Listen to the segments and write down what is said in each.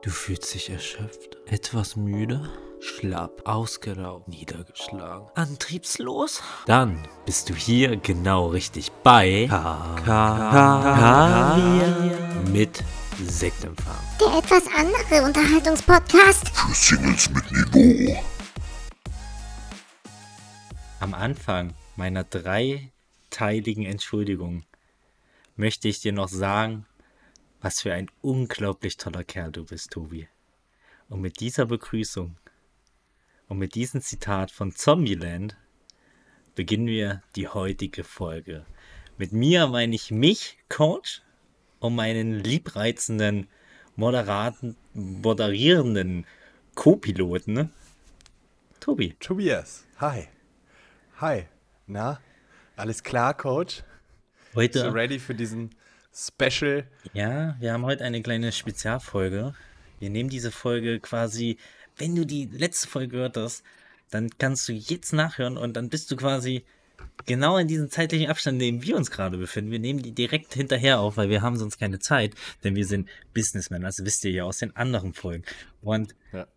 Du fühlst dich erschöpft, etwas müde, schlapp, ausgelaugt, niedergeschlagen, antriebslos? Dann bist du hier genau richtig bei K mit Sektempfang. Der etwas andere Unterhaltungspodcast. Für Singles mit Niveau. Am Anfang meiner dreiteiligen Entschuldigung möchte ich dir noch sagen, was für ein unglaublich toller Kerl du bist, Tobi. Und mit dieser Begrüßung und mit diesem Zitat von Zombieland beginnen wir die heutige Folge. Mit mir meine ich mich, Coach, und meinen liebreizenden, moderaten, moderierenden Co-Piloten? Tobi. Tobias, hi. Hi. Na, alles klar, Coach? Heute. So ready für diesen Special? Ja, wir haben heute eine kleine Spezialfolge. Wir nehmen diese Folge quasi, wenn du die letzte Folge gehört hast, dann kannst du jetzt nachhören und dann bist du quasi genau in diesem zeitlichen Abstand, in dem wir uns gerade befinden. Wir nehmen die direkt hinterher auf, weil wir haben sonst keine Zeit, denn wir sind Businessmen, das wisst ihr ja aus den anderen Folgen. Und Ja.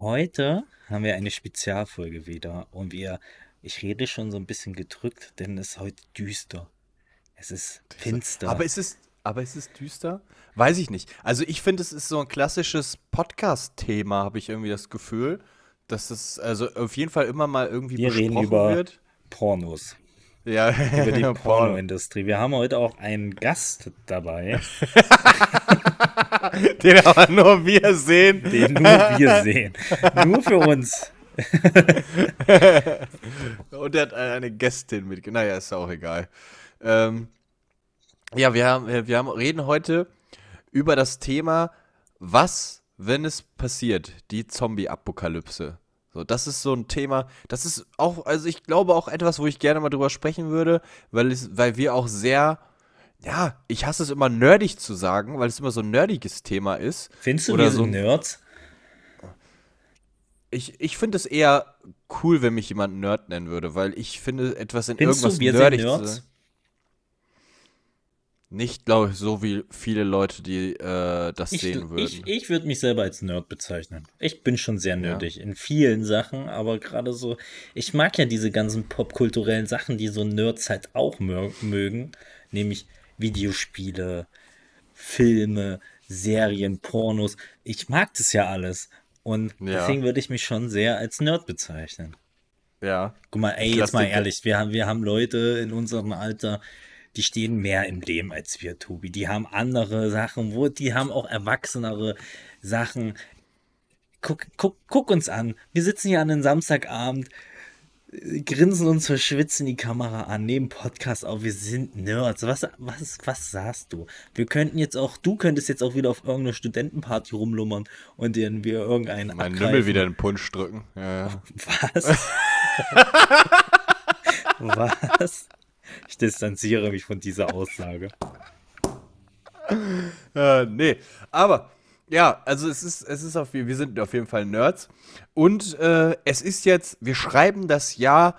heute haben wir eine Spezialfolge wieder und wir, ich rede schon so ein bisschen gedrückt, denn es ist heute düster. Es ist finster. Aber ist es, ist es düster? Weiß ich nicht. Also ich finde, es ist so ein klassisches Podcast-Thema, habe ich irgendwie das Gefühl, dass es also auf jeden Fall immer mal irgendwie wir reden besprochen über wird. Pornos. Ja, über die Porno. Pornoindustrie. Wir haben heute auch einen Gast dabei, Den aber nur wir sehen. den nur wir sehen. Nur für uns. Und er hat eine Gästin mit. Naja, ist auch egal. Ähm, ja, wir, haben, wir haben, reden heute über das Thema, was, wenn es passiert, die Zombie-Apokalypse. So, das ist so ein Thema, das ist auch, also ich glaube auch etwas, wo ich gerne mal drüber sprechen würde, weil, es, weil wir auch sehr, ja, ich hasse es immer nerdig zu sagen, weil es immer so ein nerdiges Thema ist. Findest du, Oder wir so sind Nerds? Ich, ich finde es eher cool, wenn mich jemand Nerd nennen würde, weil ich finde, etwas in Findest irgendwas du, wir sind nerdig zu Nerds? Nicht, glaube ich, so wie viele Leute, die äh, das Ich, sehen würden. ich, ich würde mich selber als Nerd bezeichnen. Ich bin schon sehr nerdig in vielen Sachen, aber gerade so, ich mag ja diese ganzen popkulturellen Sachen, die so Nerds halt auch mö mögen, nämlich Videospiele, Filme, Serien, Pornos. Ich mag das ja alles. Und Ja. deswegen würde ich mich schon sehr als Nerd bezeichnen. ja. Guck mal, ey, jetzt mal ehrlich, wir haben, wir haben Leute in unserem Alter, die stehen mehr im Leben als wir, Tobi. Die haben andere Sachen, wo, die haben auch erwachsenere Sachen. Guck, guck, guck uns an. Wir sitzen hier an einem Samstagabend, grinsen uns verschwitzt in die Kamera an, nehmen Podcast auf. Wir sind Nerds. Was, was, was sagst du? Wir könnten jetzt auch, du könntest jetzt auch wieder auf irgendeiner Studentenparty rumlummern und dir wir irgendeinen Mein abgreifen. Lümmel wieder in den Punsch drücken. Ja, ja. Was? Was? Ich distanziere mich von dieser Aussage. Äh, nee, aber ja, also es ist, es ist auf, wir sind auf jeden Fall Nerds. Und äh, es ist jetzt, wir schreiben das Jahr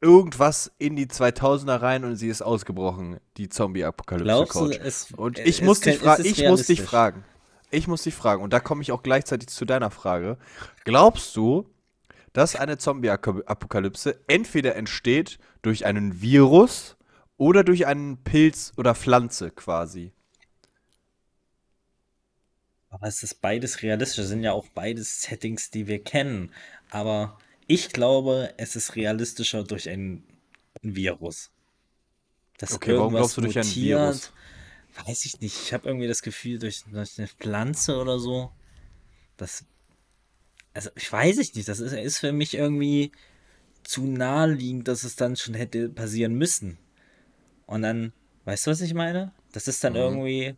irgendwas in die 2000er rein und sie ist ausgebrochen, die Zombie-Apokalypse, Glaubst du, Coach. es, Und es ich muss dich kann- fragen, es ist ich muss dich fragen. Ich muss dich fragen, und da komme ich auch gleichzeitig zu deiner Frage. Glaubst du, dass eine Zombie-Apokalypse entweder entsteht durch einen Virus oder durch einen Pilz oder Pflanze quasi? Aber es ist beides realistisch. Es sind ja auch beides Settings, die wir kennen. Aber ich glaube, es ist realistischer durch ein, ein Virus. Dass Okay, warum glaubst du durch ein mutiert. Virus? Weiß ich nicht. Ich habe irgendwie das Gefühl, durch, durch eine Pflanze oder so. Das. Also, ich weiß ich nicht. Das ist, ist für mich irgendwie zu naheliegend, dass es dann schon hätte passieren müssen. Und dann, weißt du, was ich meine? Das ist dann irgendwie.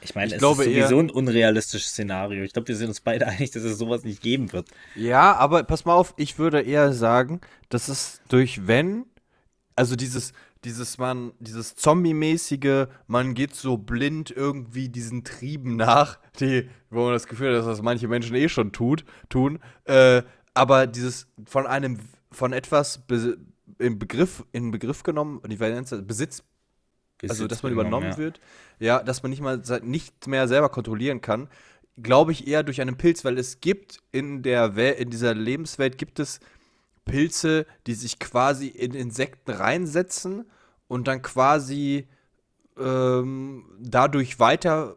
Ich meine, Ich es glaube ist eher- sowieso ein unrealistisches Szenario. Ich glaube, wir sind uns beide einig, dass es sowas nicht geben wird. Ja, aber pass mal auf, ich würde eher sagen, dass es durch wenn, also dieses, dieses man, dieses Zombie-mäßige, man geht so blind irgendwie diesen Trieben nach, die, wo man das Gefühl hat, dass das manche Menschen eh schon tut, tun, äh, aber dieses von einem, von etwas be, im Begriff, in Begriff genommen, die Variante, Besitz, also jetzt dass man übernommen, ja. wird, ja, dass man nicht mal nicht mehr selber kontrollieren kann, glaube ich eher durch einen Pilz, weil es gibt in der Wel in dieser Lebenswelt gibt es Pilze, die sich quasi in Insekten reinsetzen und dann quasi ähm, dadurch weiter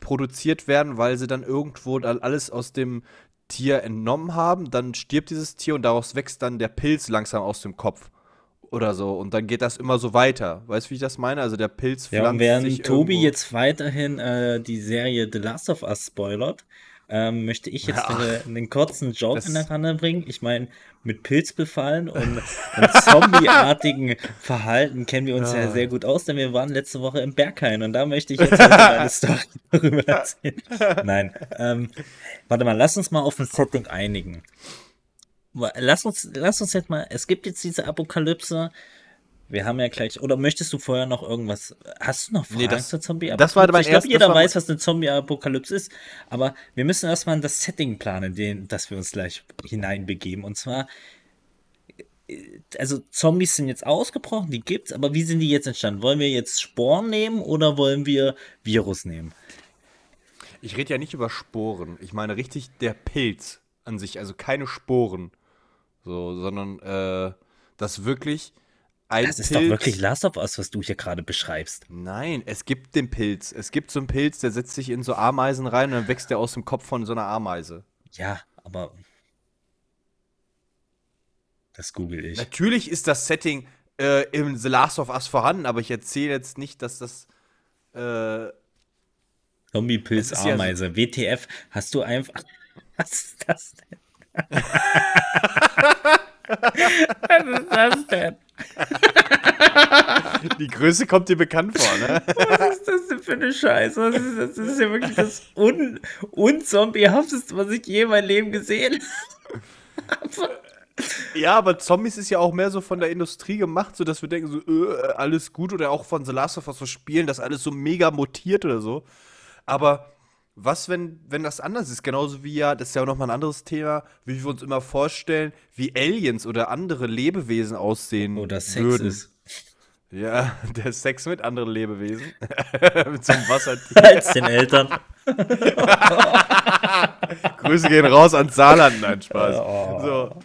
produziert werden, weil sie dann irgendwo dann alles aus dem Tier entnommen haben, dann stirbt dieses Tier und daraus wächst dann der Pilz langsam aus dem Kopf oder so und dann geht das immer so weiter. Weißt du, wie ich das meine? Also der Pilz Ja, und pflanzt während sich Tobi irgendwo- jetzt weiterhin äh, die Serie The Last of Us spoilert, ähm, möchte ich jetzt eine, einen kurzen Joke in der Kanne bringen. Ich meine, mit Pilzbefallen und, und zombieartigen Verhalten kennen wir uns ja Ja. sehr gut aus, denn wir waren letzte Woche im Berghain und da möchte ich jetzt meine Story darüber erzählen. Nein, ähm, warte mal, lass uns mal auf ein Setting einigen. Lass uns, lass uns jetzt mal, es gibt jetzt diese Apokalypse, wir haben ja gleich, oder möchtest du vorher noch irgendwas, hast du noch Fragen Nee, das- zur zombie das war mein Ich glaube, das jeder weiß, was eine Zombie-Apokalypse ist, aber wir müssen erstmal das Setting planen, den, dass wir uns gleich hineinbegeben. Und zwar, äh, also Zombies sind jetzt ausgebrochen, die gibt's, aber wie sind die jetzt entstanden? Wollen wir jetzt Sporen nehmen oder wollen wir Virus nehmen? Ich rede ja nicht über Sporen. Ich meine richtig der Pilz an sich, also keine Sporen. So, sondern äh, das wirklich ein Das ist Pilz. doch wirklich Last of Us, was du hier gerade beschreibst. Nein, es gibt den Pilz. Es gibt so einen Pilz, der setzt sich in so Ameisen rein und dann wächst der aus dem Kopf von so einer Ameise. Ja, aber das google ich. Natürlich ist das Setting äh, im The Last of Us vorhanden, aber ich erzähle jetzt nicht, dass das. Äh, Zombie-Pilz, Das ist ja so-. WTF, hast du einfach. Was ist das denn? Was ist das denn? Die Größe kommt dir bekannt vor, ne? Was ist das denn für eine Scheiße? Was ist, das? das ist ja wirklich das un unzombiehafteste, was ich je in meinem Leben gesehen habe. Ja, aber Zombies ist ja auch mehr so von der Industrie gemacht, so dass wir denken, so, äh, alles gut oder auch von The Last of Us so Spielen, dass alles so mega mutiert oder so. Aber was, wenn, wenn das anders ist? Genauso wie ja, das ist ja auch nochmal ein anderes Thema, wie wir uns immer vorstellen, wie Aliens oder andere Lebewesen aussehen Oder Sex würden. ist. Ja, der Sex mit anderen Lebewesen. mit so einem Wassertier. Als den Eltern. Grüße gehen raus ans Saarland, nein, Spaß. Oh. So.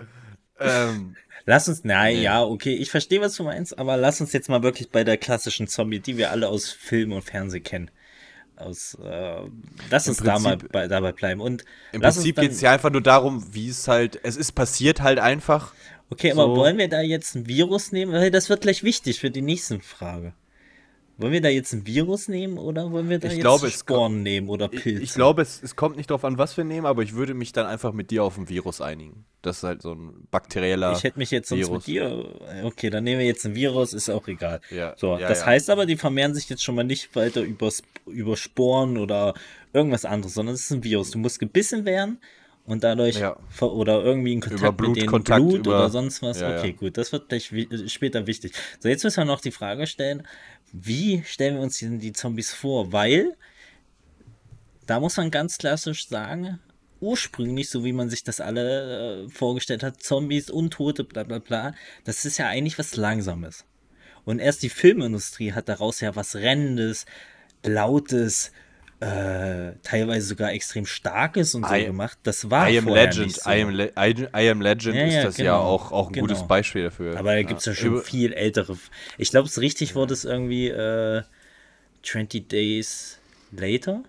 Ähm, Lass uns, nein, ja, okay, ich verstehe, was du meinst, aber lass uns jetzt mal wirklich bei der klassischen Zombie, die wir alle aus Film und Fernsehen kennen. Aus, äh, lass Im uns da mal Prinzip- bei, dabei bleiben. Und Im Prinzip geht es ja einfach nur darum, wie es halt, es ist passiert halt einfach. Okay, aber So. wollen wir da jetzt ein Virus nehmen? Das wird gleich wichtig für die nächste Frage. Wollen wir da jetzt ein Virus nehmen oder wollen wir da Ich jetzt glaube, es Sporen nehmen oder Ich, Pilze? ich glaube, es, es kommt nicht darauf an, was wir nehmen, aber ich würde mich dann einfach mit dir auf ein Virus einigen. Das ist halt so ein bakterieller. Ich hätte mich jetzt sonst Virus. mit dir. Okay, dann nehmen wir jetzt ein Virus, ist auch egal. Ja, so, ja, das ja. heißt aber, die vermehren sich jetzt schon mal nicht weiter über, über Sporen oder irgendwas anderes, sondern es ist ein Virus. Du musst gebissen werden und dadurch Ja. oder irgendwie in Kontakt mit dem Blutkontakt, Blut über- oder sonst was. Ja, okay, ja. gut, das wird gleich später wichtig. So, jetzt müssen wir noch die Frage stellen, wie stellen wir uns die Zombies vor? Weil da muss man ganz klassisch sagen, ursprünglich, so wie man sich das alle äh, vorgestellt hat, Zombies, Untote, bla bla bla, das ist ja eigentlich was Langsames. Und erst die Filmindustrie hat daraus ja was Rennendes, Lautes, äh, teilweise sogar extrem Starkes und so I- gemacht. Das war I am Legend. nicht so. I, am Le I, I am Legend Ja, ist ja, das ja genau. auch, auch ein gutes Genau. Beispiel dafür. Aber da gibt es ja schon Über- viel ältere. Ich glaube, es richtig wurde es irgendwie äh, 20 Days Later.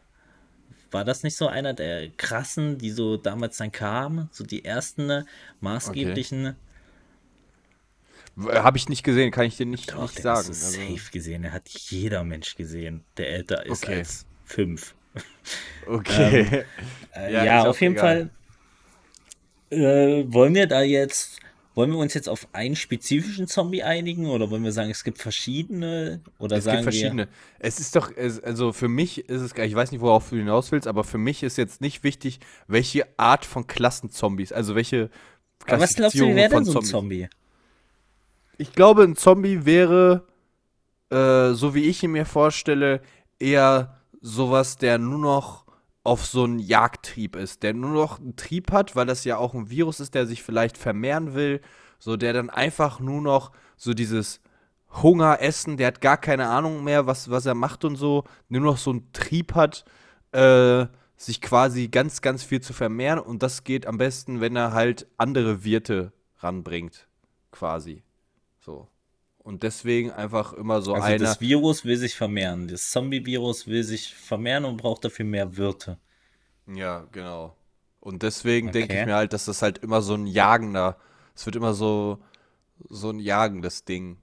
War das nicht so einer der krassen, die so damals dann kamen? So die ersten äh, maßgeblichen. Habe ich nicht gesehen, kann ich dir nicht, Doch, nicht sagen. ist Also, safe gesehen. Der hat jeder Mensch gesehen, der älter ist Okay. als fünf. okay. Äh, Ja, ja, auf jeden egal. Fall. Äh, wollen wir da jetzt, wollen wir uns jetzt auf einen spezifischen Zombie einigen oder wollen wir sagen, es gibt verschiedene? Oder es sagen gibt verschiedene. Es ist doch, es, also für mich ist es, gar- ich weiß nicht, worauf du hinaus willst, aber für mich ist jetzt nicht wichtig, welche Art von Klassenzombies, also welche wir. Aber was glaubst du, wie Klassifizierung wäre denn so ein. Zombie? Ich glaube, ein Zombie wäre, äh, so wie ich ihn mir vorstelle, eher sowas, der nur noch auf so einen Jagdtrieb ist, der nur noch einen Trieb hat, weil das ja auch ein Virus ist, der sich vielleicht vermehren will, so der dann einfach nur noch so dieses Hunger, Essen, der hat gar keine Ahnung mehr, was, was er macht und so, nur noch so einen Trieb hat, äh, sich quasi ganz, ganz viel zu vermehren und das geht am besten, wenn er halt andere Wirte ranbringt, quasi. So. Und deswegen einfach immer so Also einer. das Virus will sich vermehren. Das Zombie-Virus will sich vermehren und braucht dafür mehr Wirte. Ja, genau. Und deswegen denke ich Okay. mir halt, dass das halt immer so ein jagender, es wird immer so, so ein jagendes Ding.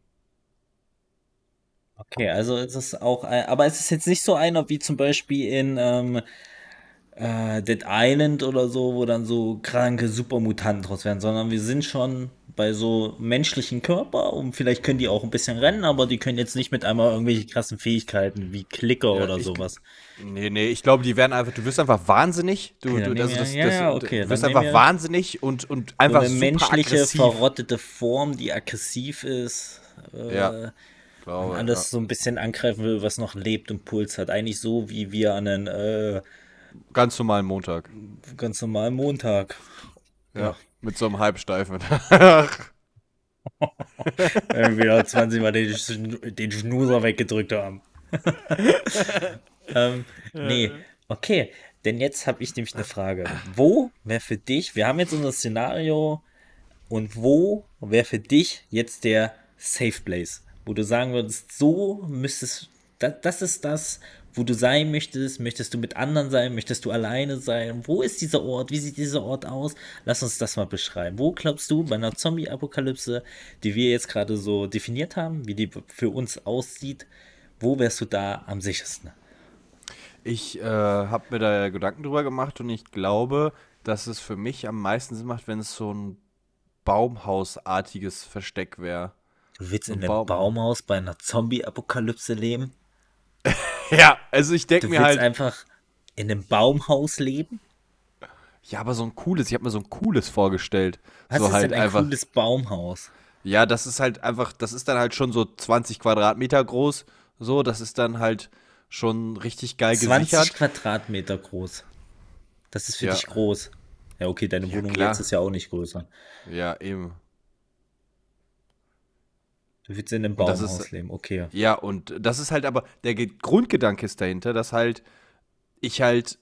Okay, also es ist auch, ein- aber es ist jetzt nicht so einer wie zum Beispiel in ähm, äh, Dead Island oder so, wo dann so kranke Supermutanten draus werden, sondern wir sind schon bei so menschlichen Körper und vielleicht können die auch ein bisschen rennen, aber die können jetzt nicht mit einmal irgendwelche krassen Fähigkeiten wie Klicker Ja, oder ich- sowas. Nee, nee, ich glaube, die werden einfach, du wirst einfach wahnsinnig. Du, Okay, dann du, nehmen wir- das, ja, das, ja, okay, du wirst einfach wir- wahnsinnig und, und So einfach eine super menschliche, aggressiv. verrottete Form, die aggressiv ist. Äh, Ja, glaube, und alles so ein bisschen angreifen will, was noch lebt und Puls hat. Eigentlich so, wie wir an einem äh. Ganz normalen Montag. ganz normalen Montag. Ja. Mit so einem Halbsteifen. Irgendwie noch 20 Mal den, den Schnuser weggedrückt haben. ähm, nee, okay. Denn jetzt habe ich nämlich eine Frage. Wo wäre für dich, wir haben jetzt unser Szenario, und wo wäre für dich jetzt der Safe Place? Wo du sagen würdest, so müsstest, das, das ist das, wo du sein möchtest. Möchtest du mit anderen sein? Möchtest du alleine sein? Wo ist dieser Ort? Wie sieht dieser Ort aus? Lass uns das mal beschreiben. Wo glaubst du bei einer Zombie-Apokalypse, die wir jetzt gerade so definiert haben, wie die für uns aussieht, wo wärst du da am sichersten? Ich äh, habe mir da Gedanken drüber gemacht und ich glaube, dass es für mich am meisten Sinn macht, wenn es so ein Baumhausartiges Versteck wäre. Du willst in Ein einem Baum- Baumhaus bei einer Zombie-Apokalypse leben? Ja, also ich denke mir willst halt, einfach in einem Baumhaus leben? ja, aber so ein cooles, ich habe mir so ein cooles vorgestellt. Was so ist halt denn ein einfach. cooles Baumhaus? Ja, das ist halt einfach, das ist dann halt schon so 20 Quadratmeter groß. So, das ist dann halt schon richtig geil 20 gesichert. Quadratmeter groß. Das ist für Ja. dich groß. Ja, okay, deine Ja, Wohnung klar. jetzt ist ja auch nicht größer. Ja, eben. Du willst in einem Baumhaus ist- leben, okay. Ja, und das ist halt aber, der Ge- Grundgedanke ist dahinter, dass halt ich halt,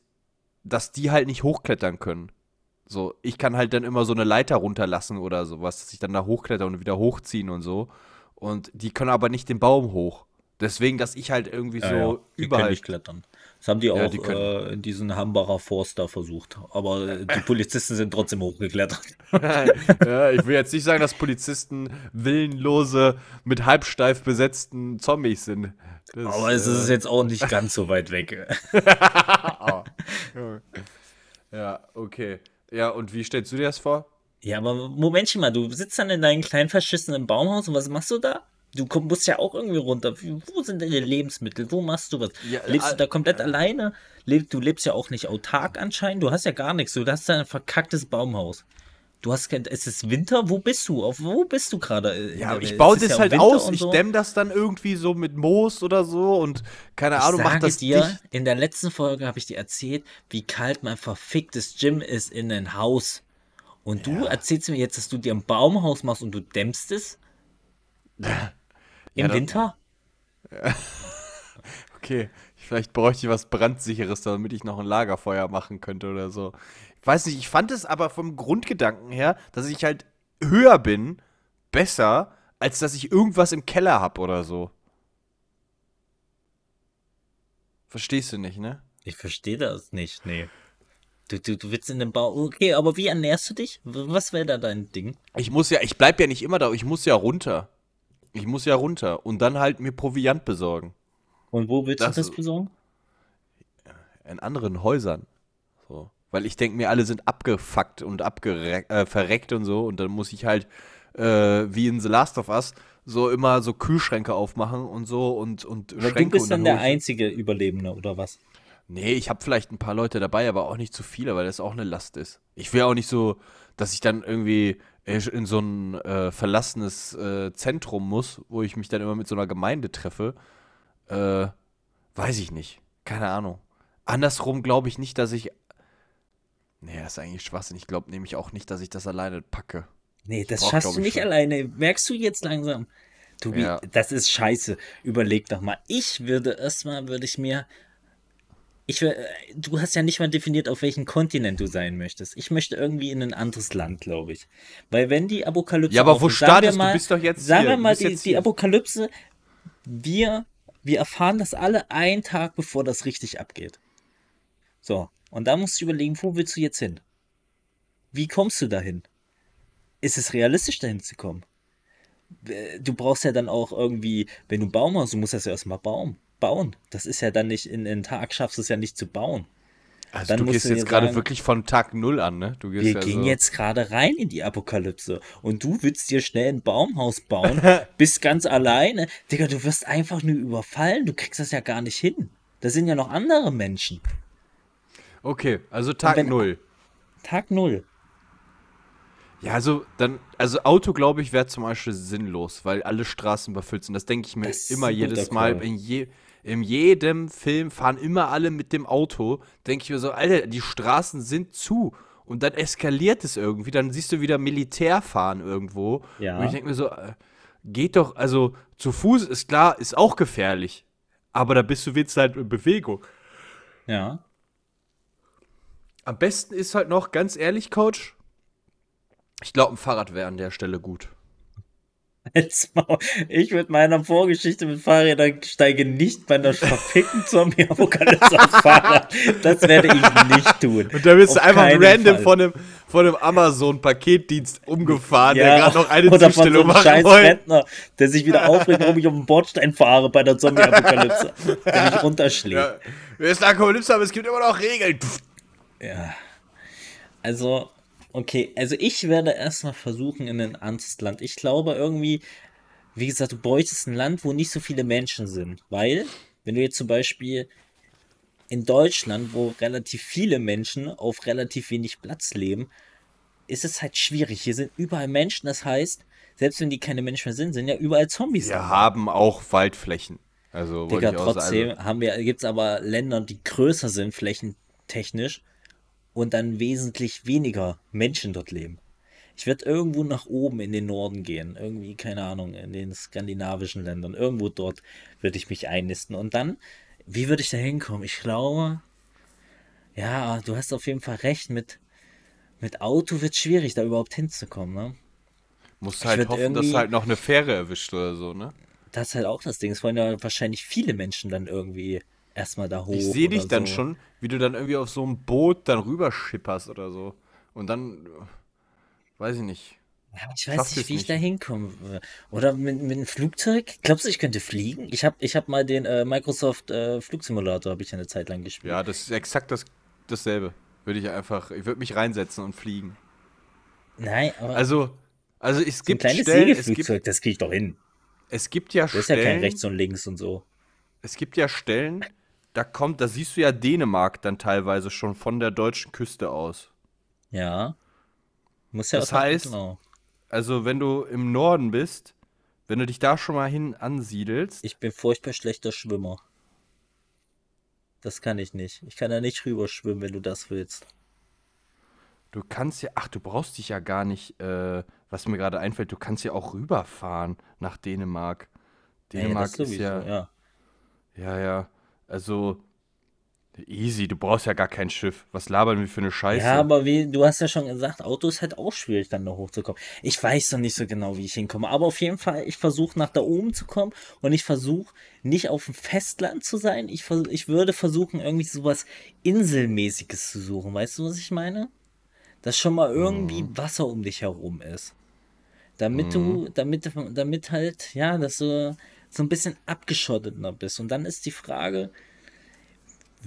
dass die halt nicht hochklettern können. So, ich kann halt dann immer so eine Leiter runterlassen oder sowas, dass ich dann da hochkletter und wieder hochziehen und so. Und die können aber nicht den Baum hoch. Deswegen, dass ich halt irgendwie Ja, so ja, die können überall. nicht klettern. Das haben die Ja, auch die äh, in diesen Hambacher Forst da versucht. Aber äh, die Polizisten sind trotzdem hochgeklettert. ja, ich will jetzt nicht sagen, dass Polizisten willenlose, mit halbsteif besetzten Zombies sind. Das, Aber es äh, ist jetzt auch nicht ganz so weit weg. Ja, okay. Ja, und wie stellst du dir das vor? Ja, aber Momentchen mal, du sitzt dann in deinem kleinen verschissenen Baumhaus und was machst du da? Du komm- musst ja auch irgendwie runter. Wo sind deine Lebensmittel? Wo machst du was? Ja, lebst du äh, da komplett alleine? Leb, du lebst ja auch nicht autark anscheinend. Du hast ja gar nichts. Du hast ja ein verkacktes Baumhaus. Du hast kein. Es ist Winter. Wo bist du? Auf wo bist du gerade? Äh, Ja, ich baue das ja halt Winter aus, und ich so. dämm das dann irgendwie so mit Moos oder so und keine Ich Ahnung, mach das dir, dicht. in der letzten Folge habe ich dir erzählt, wie kalt mein verficktes Gym ist in ein Haus. Und du erzählst mir jetzt, dass du dir ein Baumhaus machst und du dämmst es? Im dann- Winter? Okay, vielleicht bräuchte ich was brandsicheres, damit ich noch ein Lagerfeuer machen könnte oder so. Ich weiß nicht, ich fand es aber vom Grundgedanken her, dass ich halt höher bin, besser, als dass ich irgendwas im Keller hab oder so. Verstehst du nicht, ne? Ich verstehe das nicht, nee. Du, du, du willst in den Bau. Okay, aber wie ernährst du dich? Was wäre da dein Ding? Ich muss ja, ich bleib ja nicht immer da, ich muss ja runter. Ich muss ja runter und dann halt mir Proviant besorgen. Und wo willst Das- du das besorgen? in anderen Häusern. So. Weil ich denke mir, alle sind abgefuckt und äh, verreckt und so. Und dann muss ich halt, äh, wie in The Last of Us, so immer so Kühlschränke aufmachen und so und, und Schränke. du bist dann der einzige Überlebende, oder was? Nee, ich habe vielleicht ein paar Leute dabei, aber auch nicht zu viele, weil das auch eine Last ist. Ich will auch nicht so, dass ich dann irgendwie in so ein äh, verlassenes äh, Zentrum muss, wo ich mich dann immer mit so einer Gemeinde treffe. Äh, weiß ich nicht. Keine Ahnung. Andersrum glaube ich nicht, dass ich. Nee, das ist eigentlich Schwachsinn. Ich glaube nämlich auch nicht, dass ich das alleine packe. Nee, das brauch, schaffst du ich, nicht schon. alleine. Merkst du jetzt langsam? Tobi, Ja. das ist scheiße. Überleg doch mal. Ich würde erstmal, würde ich mir. Ich, äh, du hast ja nicht mal definiert, auf welchem Kontinent du sein möchtest. Ich möchte irgendwie in ein anderes Land, glaube ich. Weil wenn die Apokalypse. Ja, aber wo aufhört, wir startest du? mal- Bist doch jetzt Sagen hier. wir Du mal, die, die. Apokalypse, wir, wir erfahren das alle einen Tag, bevor das richtig abgeht. So, und da musst du überlegen, wo willst du jetzt hin? Wie kommst du dahin? Ist es realistisch, dahin zu kommen? Du brauchst ja dann auch irgendwie, wenn du Baum hast, du musst das ja erstmal bauen. Bauen. Das ist ja dann nicht in einen Tag, schaffst du es ja nicht zu bauen. Also Dann du gehst du jetzt gerade wirklich von Tag Null an, ne? Du gehst Wir ja gehen so. jetzt gerade rein in die Apokalypse und du willst dir schnell ein Baumhaus bauen, bist ganz alleine. Digga, du wirst einfach nur überfallen, du kriegst das ja gar nicht hin. Da sind ja noch andere Menschen. Okay, also Tag wenn- Null. Tag null. Ja, also dann, also Auto, glaube ich, wäre zum Beispiel sinnlos, weil alle Straßen überfüllt sind. Das denke ich mir Das immer jedes Mal. In, je, in jedem Film fahren immer alle mit dem Auto. Denke ich mir so, Alter, die Straßen sind zu. Und dann eskaliert es irgendwie. Dann siehst du wieder Militär fahren irgendwo. Ja. Und ich denke mir so, äh, geht doch, also zu Fuß ist klar, ist auch gefährlich. Aber da bist du jetzt halt in Bewegung. Ja. Am besten ist halt noch, ganz ehrlich, Coach, ich glaube, ein Fahrrad wäre an der Stelle gut. Ich mit meiner Vorgeschichte mit Fahrrädern steige nicht bei einer verfickten Zombie-Apokalypse aufs Fahrrad. Das werde ich nicht tun. Und da bist du Auf einfach random Fall. von einem, von einem Amazon-Paketdienst umgefahren, der Ja, gerade noch eine oder von so Zustellung einem scheiß wollte. Rentner, der sich wieder aufregt, warum ich auf den Bordstein fahre bei der Zombie-Apokalypse. der mich runterschlägt. Ja, wir sind Apokalypse, aber es gibt immer noch Regeln. Pff. Ja. Also, okay, also ich werde erstmal versuchen in ein anderes Land. Ich glaube irgendwie, wie gesagt, du bräuchtest ein Land, wo nicht so viele Menschen sind. Weil, wenn du jetzt zum Beispiel in Deutschland, wo relativ viele Menschen auf relativ wenig Platz leben, ist es halt schwierig. Hier sind überall Menschen, das heißt, selbst wenn die keine Menschen mehr sind, sind ja überall Zombies. Wir dabei. haben auch Waldflächen. Also, Digga, trotzdem wir, gibt es aber Länder, die größer sind, flächentechnisch, und dann wesentlich weniger Menschen dort leben. Ich werde irgendwo nach oben in den Norden gehen. Irgendwie, keine Ahnung, in den skandinavischen Ländern. Irgendwo dort würde ich mich einnisten. Und dann, wie würde ich da hinkommen? Ich glaube, ja, du hast auf jeden Fall recht. Mit, mit Auto wird es schwierig, da überhaupt hinzukommen. Ne? Musst halt hoffen, dass halt noch eine Fähre erwischt oder so, ne? Das ist halt auch das Ding. Es wollen ja wahrscheinlich viele Menschen dann irgendwie erstmal da hoch. Ich sehe dich dann so. schon, wie du dann irgendwie auf so einem Boot dann rüberschipperst oder so. Und dann, weiß ich nicht. Ja, ich weiß nicht, wie ich nicht. da hinkomme. Oder mit, mit einem Flugzeug? Glaubst du, ich könnte fliegen? Ich habe ich hab mal den äh, Microsoft äh, Flugsimulator, habe ich eine Zeit lang gespielt. Ja, das ist exakt das, dasselbe. Würde ich einfach, ich würde mich reinsetzen und fliegen. Nein, aber Also, also es so ein gibt kleines Stellen, gibt, Segelflugzeug, das kriege ich doch hin. es gibt ja Das ist ja kein Stellen, rechts und links und so. es gibt ja Stellen, da kommt, da siehst du ja Dänemark dann teilweise schon von der deutschen Küste aus. Ja. Muss ja Das heißt- genau. Also, wenn du im Norden bist, wenn du dich da schon mal hin ansiedelst, Ich bin furchtbar schlechter Schwimmer. Das kann ich nicht. Ich kann da nicht rüber schwimmen, wenn du das willst. du kannst ja, ach, du brauchst dich ja gar nicht, äh, was mir gerade einfällt, du kannst ja auch rüberfahren nach Dänemark. Dänemark das ist sowieso, ja, ja. ja, ja, also easy, du brauchst ja gar kein Schiff. Was labern wir für eine Scheiße? Ja, aber wie, du hast ja schon gesagt, Auto ist halt auch schwierig, dann da hochzukommen. Ich weiß noch nicht so genau, wie ich hinkomme. Aber auf jeden Fall, ich versuche nach da oben zu kommen und ich versuche nicht auf dem Festland zu sein. Ich, vers- ich würde versuchen, irgendwie sowas Inselmäßiges zu suchen. Weißt du, was ich meine? Dass schon mal irgendwie Wasser um dich herum ist. Damit du, damit, damit halt, ja, dass du so ein bisschen abgeschotteter bist. Und dann ist die Frage,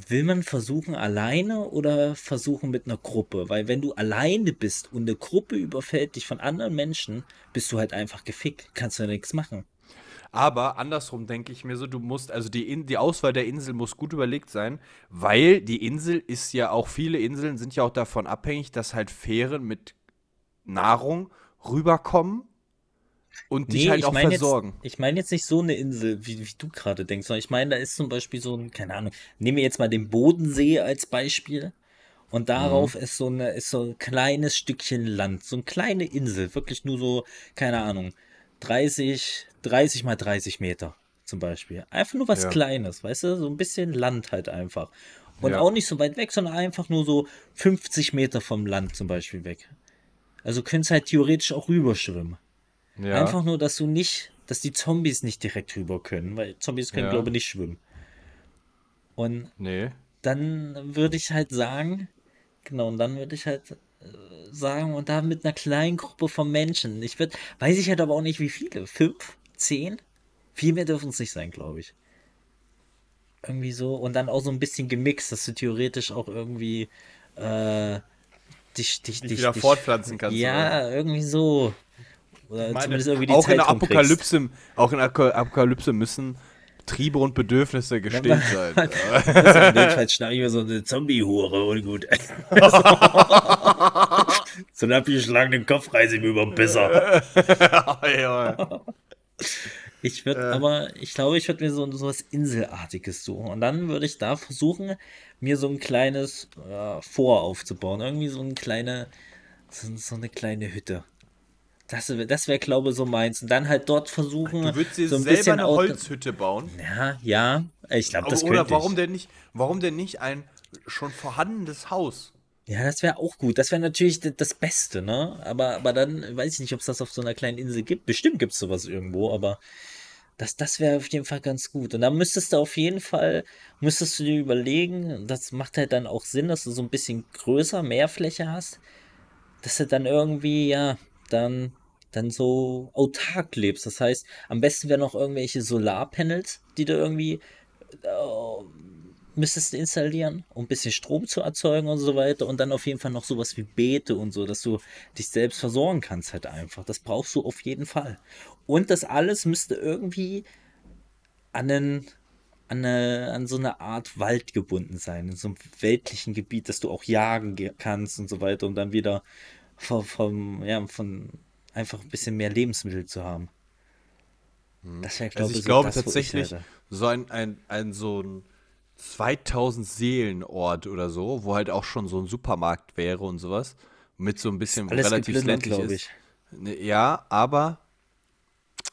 will man versuchen alleine oder versuchen mit einer Gruppe? Weil wenn du alleine bist und eine Gruppe überfällt dich von anderen Menschen, bist du halt einfach gefickt. Kannst du ja nichts machen. Aber andersrum denke ich mir so, du musst, also die, In die Auswahl der Insel muss gut überlegt sein, weil die Insel ist ja auch, viele Inseln sind ja auch davon abhängig, dass halt Fähren mit Nahrung rüberkommen und dich halt auch meine versorgen. Jetzt, ich meine jetzt nicht so eine Insel, wie, wie du gerade denkst, sondern ich meine, da ist zum Beispiel so ein, keine Ahnung, nehmen wir jetzt mal den Bodensee als Beispiel. Und darauf ist so eine, ist so ein kleines Stückchen Land, so eine kleine Insel, wirklich nur so, keine Ahnung, 30, 30 mal 30 Meter zum Beispiel. Einfach nur was Ja. Kleines, weißt du? So ein bisschen Land halt einfach. Und Ja. auch nicht so weit weg, sondern einfach nur so 50 Meter vom Land zum Beispiel weg. Also du könntest halt theoretisch auch rüberschwimmen. Ja. Einfach nur, dass du nicht, dass die Zombies nicht direkt rüber können, weil Zombies können, Ja. glaube ich, nicht schwimmen. Und Nee. dann würde ich halt sagen, genau, und dann würde ich halt äh, sagen, und da mit einer kleinen Gruppe von Menschen. Ich würde, weiß ich halt aber auch nicht, wie viele. Fünf? Zehn? Viel mehr dürfen es nicht sein, glaube ich. Irgendwie so. Und dann auch so ein bisschen gemixt, dass du theoretisch auch irgendwie äh, dich, dich, Dich dich, wieder dich, fortpflanzen kannst, Ja, irgendwie so. Oder Meine, zumindest irgendwie die auch in Zeit der rumkriegst. Apokalypse, auch in der Apokalypse müssen Triebe und Bedürfnisse gestillt sein. Notfalls schnapp ich mir so eine Zombie-Hure und gut. so einen abgeschlagenen Kopf reiße ich mir über den Pisser. ja. Ich würde aber, ich glaube, ich würde mir so, so was Inselartiges suchen. Und dann würde ich da versuchen, mir so ein kleines äh, Vor aufzubauen. Irgendwie so eine kleine, so, so eine kleine Hütte. Das, das wäre, glaube ich, so meins. Und dann halt dort versuchen, Du würdest dir so ein selber bisschen eine Holzhütte bauen. Ja, ja. Ich glaube, das könnte oder warum ich. denn nicht, warum denn nicht ein schon vorhandenes Haus? Ja, das wäre auch gut. Das wäre natürlich das Beste, ne? Aber, aber dann weiß ich nicht, ob es das auf so einer kleinen Insel gibt. Bestimmt gibt es sowas irgendwo, aber das, das wäre auf jeden Fall ganz gut. Und dann müsstest du auf jeden Fall, müsstest du dir überlegen, das macht halt dann auch Sinn, dass du so ein bisschen größer, mehr Fläche hast, dass du dann irgendwie, ja, dann, dann so autark lebst. Das heißt, am besten wären noch irgendwelche Solarpanels, die du irgendwie äh, müsstest installieren, um ein bisschen Strom zu erzeugen und so weiter. Und dann auf jeden Fall noch sowas wie Beete und so, dass du dich selbst versorgen kannst halt einfach. Das brauchst du auf jeden Fall. Und das alles müsste irgendwie an, einen, an, eine, an so eine Art Wald gebunden sein, in so einem weltlichen Gebiet, dass du auch jagen ge- kannst und so weiter, um dann wieder vom, vom, ja, von einfach ein bisschen mehr Lebensmittel zu haben. Das wäre, glaube Also ich so glaube das, tatsächlich, so ein, ein, ein so ein 2000 Seelenort oder so, wo halt auch schon so ein Supermarkt wäre und sowas, mit so ein bisschen relativ ländlich ist. Ne, Ja, aber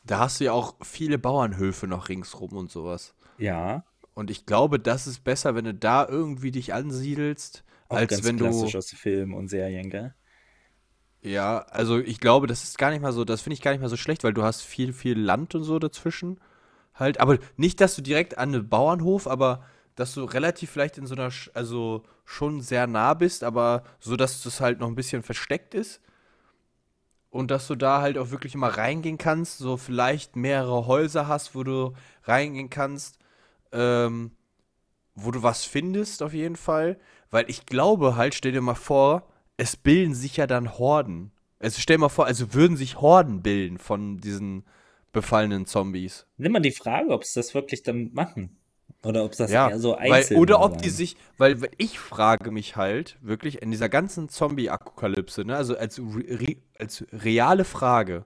da hast du ja auch viele Bauernhöfe noch ringsrum und sowas. Ja, Und ich glaube, das ist besser, wenn du da irgendwie dich ansiedelst, auch als wenn du aus Filmen und Serien, gell? Ja, also ich glaube, das ist gar nicht mal so, das finde ich gar nicht mal so schlecht, weil du hast viel, viel Land und so dazwischen. Halt, aber nicht, dass du direkt an einem Bauernhof, aber dass du relativ vielleicht in so einer, also schon sehr nah bist, aber so, dass das halt noch ein bisschen versteckt ist. Und dass du da halt auch wirklich immer reingehen kannst, so vielleicht mehrere Häuser hast, wo du reingehen kannst, ähm, wo du was findest auf jeden Fall. Weil ich glaube halt, stell dir mal vor, es bilden sich ja dann Horden. Also stell dir mal vor, also würden sich Horden bilden von diesen befallenen Zombies. Nimm mal die Frage, ob sie das wirklich dann machen. Oder ob das Ja, eher so weil, einzeln oder ob die sein. sich, weil weil ich frage mich halt wirklich in dieser ganzen Zombie-Apokalypse, ne, also als, re, als reale Frage,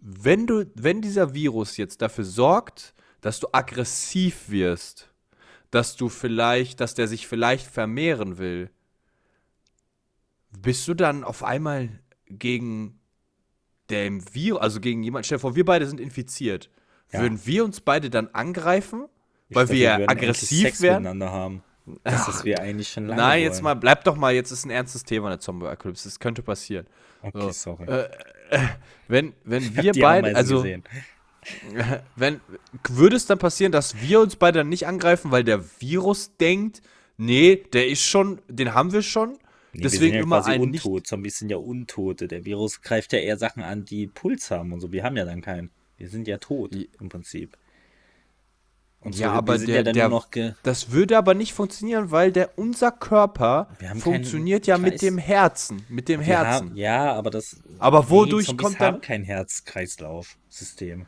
wenn du, wenn dieser Virus jetzt dafür sorgt, dass du aggressiv wirst, dass du vielleicht, dass der sich vielleicht vermehren will, bist du dann auf einmal gegen dem Virus, also gegen jemanden, stell dir vor, wir beide sind infiziert. Ja. Würden wir uns beide dann angreifen? Ich weil dachte, wir endlich aggressiv Sex werden? miteinander haben. Das ist wir eigentlich schon lange Nein, jetzt wollen. mal, bleib doch mal, jetzt ist ein ernstes Thema der Zombie-Apokalypse. Das könnte passieren. Okay, so. sorry. Äh, wenn, wenn hab wir beide, also, gesehen. wenn, würde es dann passieren, dass wir uns beide dann nicht angreifen, weil der Virus denkt, nee, der ist schon, den haben wir schon. Nee, deswegen ja immer quasi einen nicht. untot. Zombies sind ja Untote. Der Virus greift ja eher Sachen an, die Puls haben und so. Wir haben ja dann keinen. Wir sind ja tot im Prinzip. Und Ja, so, aber der- ja dann der- nur noch ge Das würde aber nicht funktionieren, weil der, unser Körper funktioniert ja mit dem Herzen. Mit dem wir Herzen. haben, Ja, aber das. Aber wodurch Zombies kommt haben dann- kein Herz-Kreislauf-System.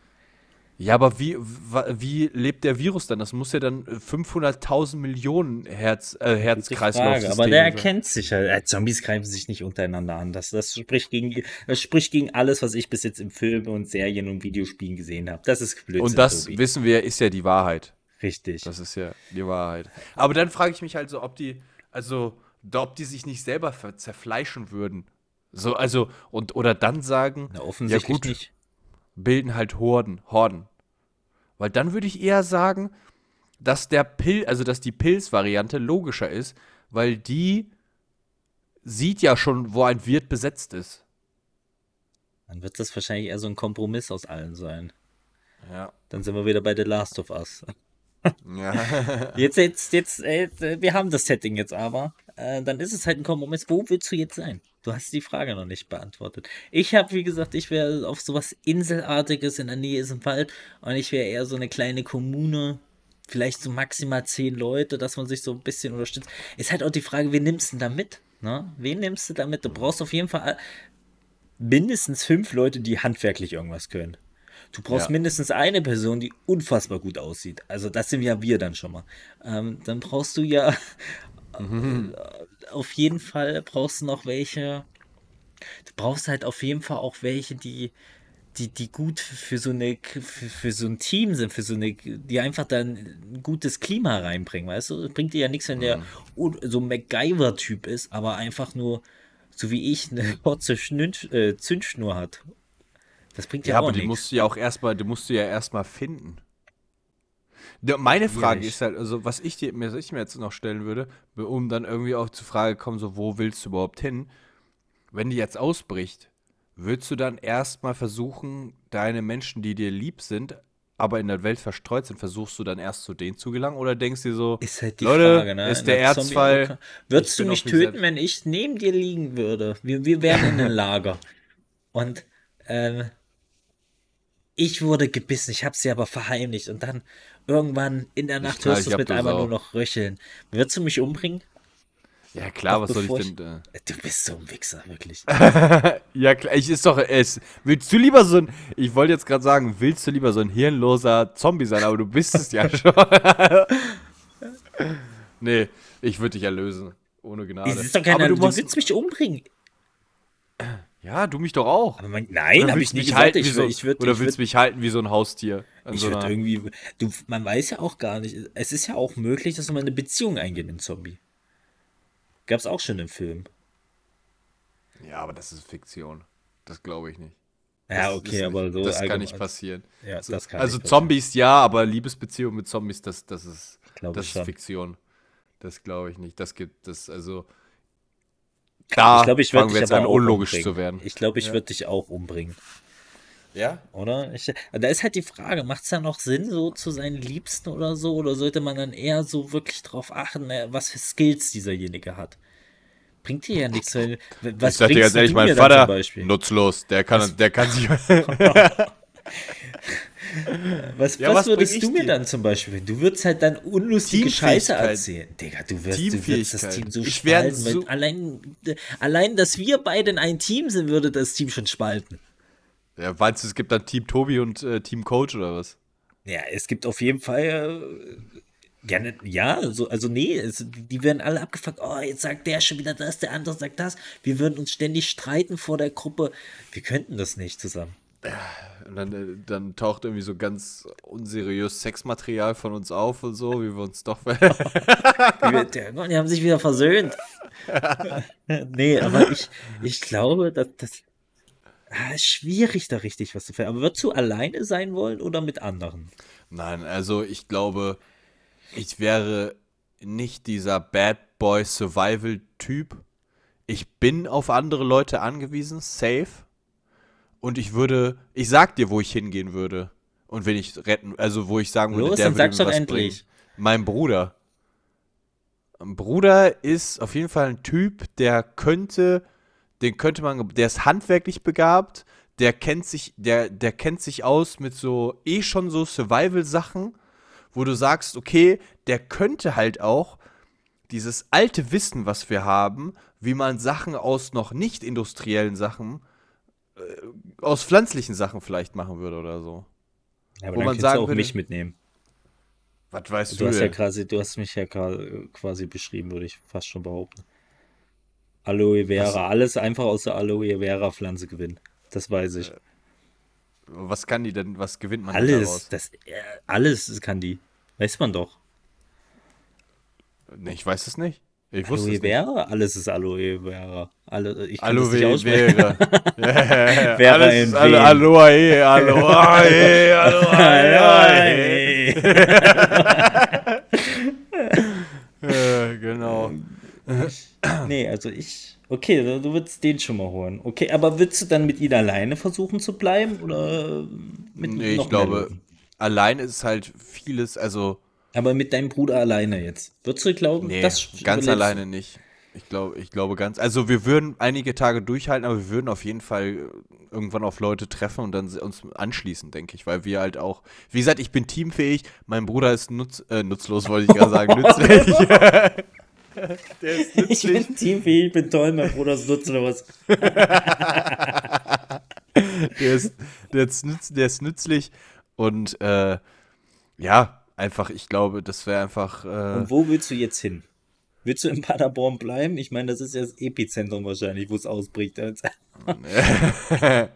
Ja, aber wie, wie lebt der Virus dann? Das muss ja dann äh, 500.000 Millionen Herz, äh, Herz-Kreislauf aber der erkennt sich halt. Äh, Zombies greifen sich nicht untereinander an. Das, das, spricht gegen, das spricht gegen alles, was ich bis jetzt im Film und Serien und Videospielen gesehen habe. Das ist Blödsinn. Und das Tobi. wissen wir, ist ja die Wahrheit. Richtig. Das ist ja die Wahrheit. Aber dann frage ich mich halt so, ob die, also, ob die sich nicht selber zerfleischen würden. So, also, und, oder dann sagen, Na, ja offensichtlich gut, nicht. bilden halt Horden, Horden. Weil dann würde ich eher sagen, dass der Pil, also dass die Pilz-Variante logischer ist, weil die sieht ja schon, wo ein Wirt besetzt ist. Dann wird das wahrscheinlich eher so ein Kompromiss aus allen sein. Ja. Dann sind wir wieder bei The Last of Us. Ja. Jetzt, jetzt, jetzt, äh, wir haben das Setting jetzt aber. Äh, dann ist es halt ein Kompromiss. Wo willst du jetzt sein? Du hast die Frage noch nicht beantwortet. Ich habe, wie gesagt, ich wäre auf sowas Inselartiges, in der Nähe ist ein Wald und ich wäre eher so eine kleine Kommune, vielleicht so maximal zehn Leute, dass man sich so ein bisschen unterstützt. Ist halt auch die Frage, wen nimmst du denn da mit? Ne? Wen nimmst du da mit? Du brauchst auf jeden Fall mindestens fünf Leute, die handwerklich irgendwas können. Du brauchst Ja. mindestens eine Person, die unfassbar gut aussieht. Also das sind ja wir dann schon mal. Ähm, dann brauchst du ja äh, auf jeden Fall brauchst du noch welche. Du brauchst halt auf jeden Fall auch welche, die die, die gut für so eine für, für so ein Team sind, für so eine, die einfach dann ein gutes Klima reinbringen, weißt du? Bringt dir ja nichts, wenn der un- so ein MacGyver-Typ ist, aber einfach nur, so wie ich, eine kurze äh, Zündschnur hat. Das bringt ja, Ja, auch aber die nichts. musst du ja auch erstmal, die musst du ja erstmal finden. Meine Frage ist halt, also was ich dir mir, was ich mir jetzt noch stellen würde, um dann irgendwie auch zur Frage kommen, so wo willst du überhaupt hin? Wenn die jetzt ausbricht, würdest du dann erstmal versuchen, deine Menschen, die dir lieb sind, aber in der Welt verstreut sind, versuchst du dann erst zu denen zu gelangen oder denkst du dir so, Ist halt die Leute, Frage, ne? ist In der Zombie- Erzfall, Würdest du mich töten, wenn ich neben dir liegen würde? Wir, wir wären in einem Lager. Und ähm, ich wurde gebissen, ich habe sie aber verheimlicht. Und dann irgendwann in der Nacht knall hörst du es mit einmal nur noch röcheln. Würdest du mich umbringen? ja klar, Doch, was soll ich denn, äh, Du bist so ein Wichser, wirklich. Ja, klar, ich ist doch es. Willst du lieber so ein ich wollte jetzt gerade sagen, willst du lieber so ein hirnloser Zombie sein, aber du bist es ja schon. nee, ich würde dich erlösen ohne Gnade. Es ist doch keiner, aber du, du musst willst mich umbringen. Ja, du mich doch auch. Aber mein, nein, habe willst ich nicht gesagt. halten wie Ich, so, ich würd, oder ich willst würd, mich halten wie so ein Haustier? Ich so irgendwie, du, man weiß ja auch gar nicht, es ist ja auch möglich, dass man eine Beziehung eingeht mit einem Zombie. Gab's auch schon im Film. ja, aber das ist Fiktion. Das glaube ich nicht. Ja, Das okay, ist aber so Das kann nicht passieren. Ja, also das kann also nicht passieren. Zombies ja, aber Liebesbeziehung mit Zombies, das, das ist, das ist. Fiktion. Das glaube ich nicht. Das gibt es, also. Da ich glaube, ich würde dich jetzt aber an, auch unlogisch umbringen. zu werden. Ich glaube, ich Ja. würde dich auch umbringen, Ja? oder? Ich, da ist halt die Frage, macht es da noch Sinn, so zu seinen Liebsten oder so? Oder sollte man dann eher so wirklich drauf achten, äh, was für Skills dieserjenige hat? Bringt dir ja nichts. weil- Was ich sag dir ganz ehrlich, mein Vater, Beispiel? nutzlos. Der kann, der kann sich. Was, Ja, was, was würdest du mir dir? dann zum Beispiel? Du würdest halt dann unlustige Scheiße erzählen. Digga, du wirst, du wirst das. Team so spalten. so- allein, allein, dass wir beide in ein Team sind, würde das Team schon spalten. ja, meinst du, es gibt dann Team Tobi und äh, Team Coach oder was? Ja, es gibt auf jeden Fall. Äh, ja, ne- ja so, also nee, es, die werden alle abgefuckt. Oh, jetzt sagt der schon wieder das, der andere sagt das. Wir würden uns ständig streiten vor der Gruppe. Wir könnten das nicht zusammen. Und dann, äh, dann taucht irgendwie so ganz unseriös Sexmaterial von uns auf und so, wie wir uns doch. Die, haben sich wieder versöhnt. nee, aber ich, ich glaube, dass das ah, ist schwierig, da richtig was zu finden. Aber würdest du alleine sein wollen oder mit anderen? Nein, also ich glaube, ich wäre nicht dieser Bad Boy Survival Typ. Ich bin auf andere Leute angewiesen, safe. Und ich würde, ich sag dir, wo ich hingehen würde. Und wenn ich retten, also wo ich sagen würde, Los, der dann würde sag's mir doch was endlich. bringen. Mein Bruder. Ein Bruder ist auf jeden Fall ein Typ, der könnte, den könnte man, der ist handwerklich begabt, der kennt sich, der, der kennt sich aus mit so, eh schon so Survival-Sachen, wo du sagst, okay, der könnte halt auch dieses alte Wissen, was wir haben, wie man Sachen aus noch nicht industriellen Sachen, äh, aus pflanzlichen Sachen vielleicht machen würde oder so. Ja, aber Wo dann man kannst sagen du auch würde- mich mitnehmen. Was weißt Du du, hast ja quasi, du hast mich ja quasi beschrieben, würde ich fast schon behaupten. Aloe Vera, alles einfach aus der Aloe Vera Pflanze gewinnen. Das weiß ich. Was kann die denn, was gewinnt man alles, daraus? das, äh, alles kann die. Weiß man doch. Nee, ich weiß es nicht. Ich wusste Aloe. Vera? Alles ist Aloe Vera. Alle, ich kann Aloe nicht. Vera. Ja. Vera Alles, in alle, Wien. Aloe, Aloe, Aloe. Ja, genau. Nee, also ich. Okay, du- würdest den schon mal holen. Okay, aber würdest du dann mit ihm alleine versuchen zu bleiben? Oder mit Nee, ich glaube, allein ist halt vieles, also Aber mit deinem Bruder alleine jetzt. Würdest du glauben, nee, das ganz überlebst alleine nicht. Ich glaube, ich glaube ganz, also wir würden einige Tage durchhalten, aber wir würden auf jeden Fall irgendwann auf Leute treffen und dann uns anschließen, denke ich, weil wir halt auch, wie gesagt, ich bin teamfähig, mein Bruder ist nutz, äh, nutzlos, wollte ich gerade sagen, nützlich. Der ist Ich nützlich. bin teamfähig, ich bin toll, mein Bruder ist nutzlos. der ist, der ist, nütz, der ist nützlich und äh, ja, einfach, ich glaube, das wäre einfach. Äh, Und wo willst du jetzt hin? Willst du in Paderborn bleiben? Ich meine, das ist ja das Epizentrum wahrscheinlich, wo es ausbricht.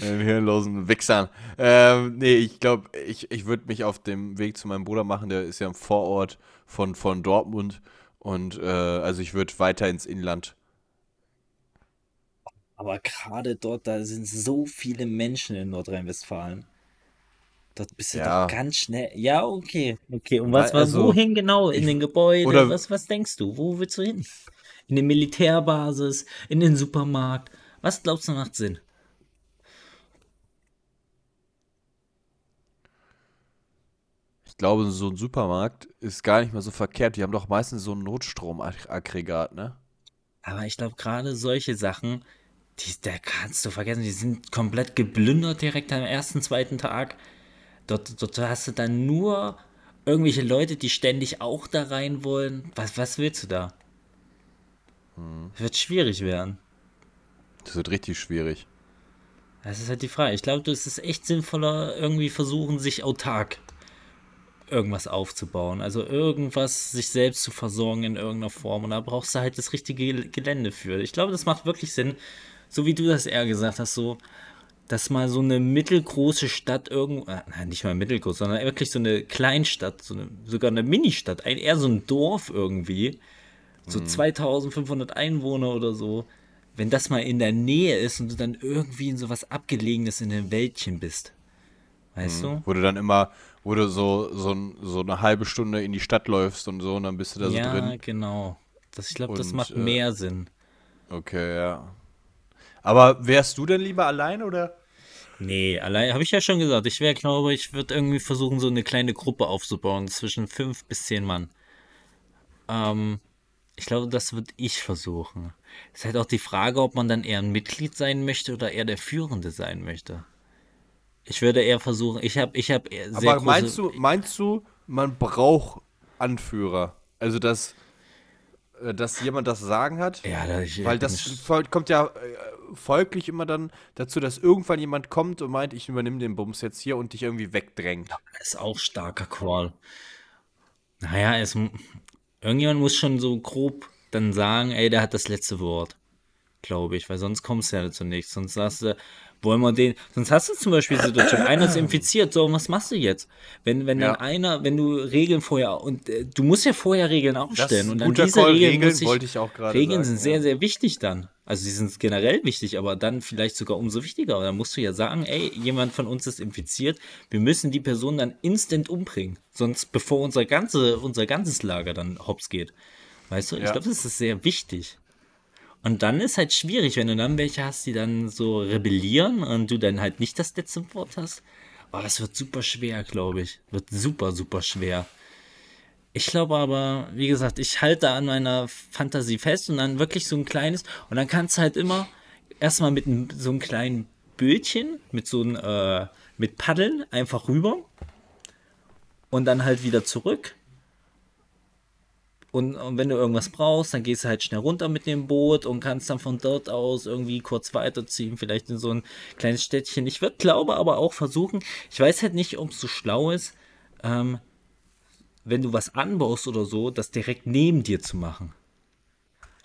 hirnlosen Wichsern. Ähm, nee, ich glaube, ich, ich würde mich auf dem Weg zu meinem Bruder machen, der ist ja im Vorort von, von Dortmund. Und äh, also ich würde weiter ins Inland. Aber gerade dort, da sind so viele Menschen in Nordrhein-Westfalen. Dort bist du Ja. doch ganz schnell. Ja, okay. Okay, und was war Also, wohin genau? In ich- den Gebäuden? oder- was, was denkst du? Wo willst du hin? In die Militärbasis? In den Supermarkt? Was glaubst du macht Sinn? Ich glaube, so ein Supermarkt ist gar nicht mehr so verkehrt. Die haben doch meistens so ein Notstromaggregat, ne? Aber ich glaube, gerade solche Sachen, die, da kannst du vergessen, die sind komplett geplündert direkt am ersten, zweiten Tag. Dort, dort hast du dann nur irgendwelche Leute, die ständig auch da rein wollen. Was, was willst du da? Wird schwierig werden. Das wird richtig schwierig. Das ist halt die Frage. Ich glaube, es ist echt sinnvoller, irgendwie versuchen, sich autark irgendwas aufzubauen. Also irgendwas sich selbst zu versorgen in irgendeiner Form. Und da brauchst du halt das richtige Gel- Gelände für. Ich glaube, das macht wirklich Sinn, so wie du das eher gesagt hast, so, dass mal so eine mittelgroße Stadt irgendwo, äh, nein, nicht mal mittelgroß, sondern wirklich so eine Kleinstadt, so eine, sogar eine Ministadt, ein, eher so ein Dorf irgendwie, so 2500 Einwohner oder so, wenn das mal in der Nähe ist und du dann irgendwie in sowas Abgelegenes in den Wäldchen bist. Weißt du? Wo du dann immer, wo du so, so, so eine halbe Stunde in die Stadt läufst und so und dann bist du da so ja, drin. genau. Das, ich glaube, das macht äh, mehr Sinn. Okay, ja. Aber wärst du denn lieber allein oder? Nee, allein habe ich ja schon gesagt. Ich wäre, glaube ich, würde irgendwie versuchen, so eine kleine Gruppe aufzubauen, zwischen fünf bis zehn Mann. Ähm, ich glaube, das würde ich versuchen. Es ist halt auch die Frage, ob man dann eher ein Mitglied sein möchte oder eher der Führende sein möchte. Ich würde eher versuchen, ich habe ich hab eher sehr Aber meinst du, meinst du, man braucht Anführer? Also dass, äh, dass jemand das Sagen hat? Ja, da ich, Weil das kommt ja äh, folglich immer dann dazu, dass irgendwann jemand kommt und meint, ich übernehme den Bums jetzt hier und dich irgendwie wegdrängt. ist auch starker Call. Naja, es, irgendjemand muss schon so grob dann sagen, ey, der hat das letzte Wort. Glaube ich, weil sonst kommst du ja zu nichts. Sonst sagst du, wollen wir den. Sonst hast du zum Beispiel die Situation, einer ist infiziert, so, was machst du jetzt? Wenn, wenn dann Ja. einer, wenn du Regeln vorher, und äh, du musst ja vorher Regeln aufstellen. ein und dann diese Call, Regeln, Regeln ich, wollte ich auch gerade Regeln sagen, sind sehr, ja. sehr wichtig dann. Also sie sind generell wichtig, aber dann vielleicht sogar umso wichtiger. Und dann musst du ja sagen, ey, jemand von uns ist infiziert, wir müssen die Person dann instant umbringen. Sonst, bevor unser, ganze, unser ganzes Lager dann hops geht. Weißt du, ich Ja. glaube, das ist sehr wichtig. Und dann ist halt schwierig, wenn du dann welche hast, die dann so rebellieren und du dann halt nicht das letzte Wort hast. Aber es wird super schwer, glaube ich. Wird super, super schwer. Ich glaube aber, wie gesagt, ich halte an meiner Fantasie fest und dann wirklich so ein kleines. Und dann kannst du halt immer erstmal mit so einem kleinen Bötchen, mit so einem, äh, mit Paddeln einfach rüber. Und dann halt wieder zurück. Und, und wenn du irgendwas brauchst, dann gehst du halt schnell runter mit dem Boot und kannst dann von dort aus irgendwie kurz weiterziehen, vielleicht in so ein kleines Städtchen. Ich würde, glaube aber auch versuchen, ich weiß halt nicht, ob es so schlau ist, ähm, wenn du was anbaust oder so, das direkt neben dir zu machen.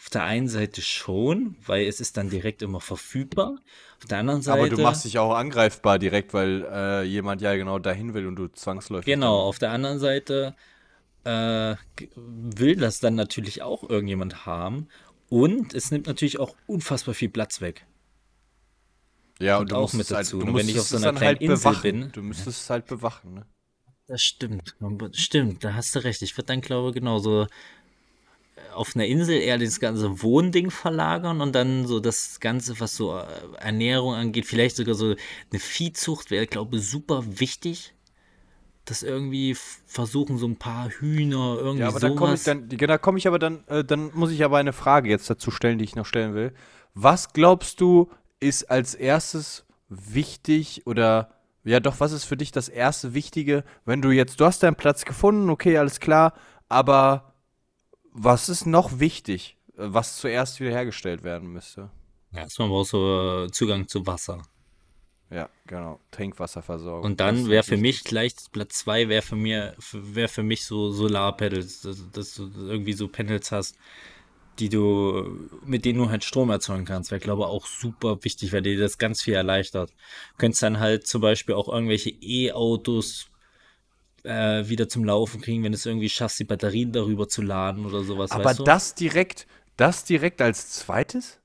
Auf der einen Seite schon, weil es ist dann direkt immer verfügbar. Auf der anderen Seite. Aber du machst dich auch angreifbar direkt, weil äh, jemand ja genau dahin will und du zwangsläufig. Genau, auf der anderen Seite äh, will das dann natürlich auch irgendjemand haben. Und es nimmt natürlich auch unfassbar viel Platz weg. Ja, und du auch musst mit halt, dazu, du ne? Wenn ich auf so einer dann halt kleinen Insel bewachen. bin. Du müsstest es halt bewachen, ne? Das stimmt. Stimmt, da hast du recht. Ich würde dann, glaube ich, genauso auf einer Insel eher das ganze Wohnding verlagern und dann so das Ganze, was so äh, Ernährung angeht, vielleicht sogar so eine Viehzucht wäre, glaube ich, super wichtig. Das irgendwie versuchen, so ein paar Hühner, irgendwie Ja, aber da komme ich sowas. dann, die- da komme ich aber dann, äh, dann muss ich aber eine Frage jetzt dazu stellen, die ich noch stellen will. Was glaubst du, ist als erstes wichtig oder ja doch, was ist für dich das erste Wichtige, wenn du jetzt, du hast deinen Platz gefunden, okay, alles klar, aber was ist noch wichtig, äh, was zuerst wiederhergestellt werden müsste? Ja, erstmal brauchst du äh, Zugang zu Wasser. Ja, genau, Trinkwasserversorgung. Und Das dann wäre für mich gleich Platz zwei wäre für mir wäre für mich so Solarpanels, dass, dass du irgendwie so Panels hast, die du mit denen du halt Strom erzeugen kannst. Wäre glaube ich auch super wichtig, weil dir das ganz viel erleichtert. Du könntest dann halt zum Beispiel auch irgendwelche E-Autos äh, wieder zum Laufen kriegen, wenn du es irgendwie schaffst, die Batterien darüber zu laden oder sowas. Aber weißt du? das direkt, das direkt als zweites?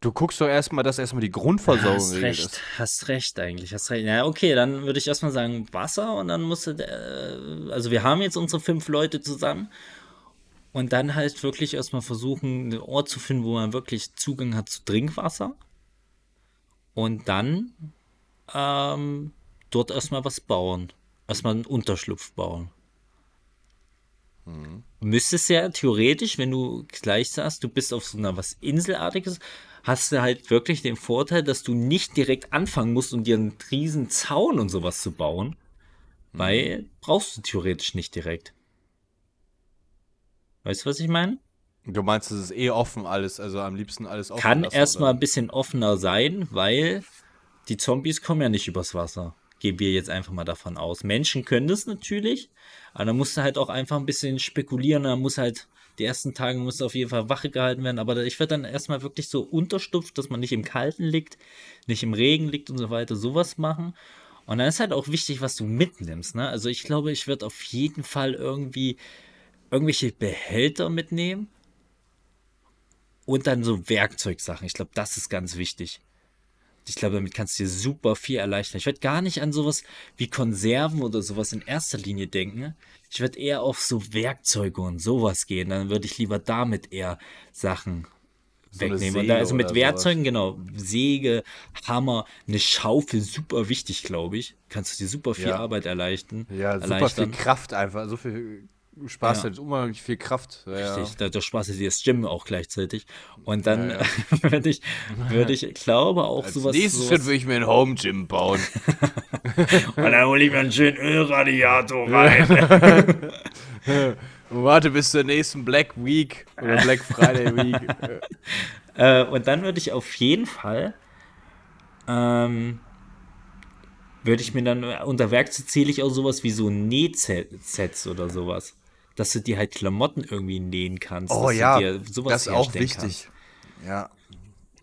Du guckst doch erstmal, dass erstmal die Grundversorgung hast recht, ist. hast recht eigentlich, hast recht. Ja, okay, dann würde ich erstmal sagen Wasser und dann musst du, äh, also wir haben jetzt unsere fünf Leute zusammen und dann halt wirklich erstmal versuchen, einen Ort zu finden, wo man wirklich Zugang hat zu Trinkwasser und dann ähm, dort erstmal was bauen, erstmal einen Unterschlupf bauen. Müsstest ja theoretisch, wenn du gleich sagst, du bist auf so einer was Inselartiges, hast du halt wirklich den Vorteil, dass du nicht direkt anfangen musst, um dir einen riesen Zaun und sowas zu bauen. Weil brauchst du theoretisch nicht direkt. Weißt du, was ich meine? Du meinst, es ist eh offen alles, also am liebsten alles offen Kann erstmal ein bisschen offener sein, weil die Zombies kommen ja nicht übers Wasser. Gehen wir jetzt einfach mal davon aus. Menschen können das natürlich, aber da musst du halt auch einfach ein bisschen spekulieren. Da muss halt, die ersten Tage muss auf jeden Fall Wache gehalten werden. Aber ich würde dann erstmal wirklich so unterstupft, dass man nicht im Kalten liegt, nicht im Regen liegt und so weiter, sowas machen. Und dann ist halt auch wichtig, was du mitnimmst. Ne? Also ich glaube, ich würde auf jeden Fall irgendwie irgendwelche Behälter mitnehmen und dann so Werkzeugsachen. Ich glaube, das ist ganz wichtig. Ich glaube, damit kannst du dir super viel erleichtern. Ich werde gar nicht an sowas wie Konserven oder sowas in erster Linie denken. Ich werde eher auf so Werkzeuge und sowas gehen. Dann würde ich lieber damit eher Sachen So wegnehmen. Da, also mit Werkzeugen, genau, Säge, Hammer, eine Schaufel, super wichtig, glaube ich. Kannst du dir super viel Ja. Arbeit erleichtern. Ja, super viel erleichtern. Kraft einfach, so viel Spaß, Ja. halt unheimlich viel Kraft. Ja. Richtig, da, da Spaß ist das Gym auch gleichzeitig. Und dann Ja, würde ich, würde ich, glaube auch Als sowas. nächstes sowas Schritt würde ich mir ein Home Gym bauen. Und dann hole ich mir einen schönen Ölradiator rein. Und warte bis zur nächsten Black Week oder Black Friday Week. äh, und dann würde ich auf jeden Fall, ähm, würde ich mir dann, unter Werkzeug zähle ich auch sowas wie so Nähtsets oder sowas. Dass du dir halt Klamotten irgendwie nähen kannst. Oh dass du ja, dir sowas das ist auch wichtig. Ja,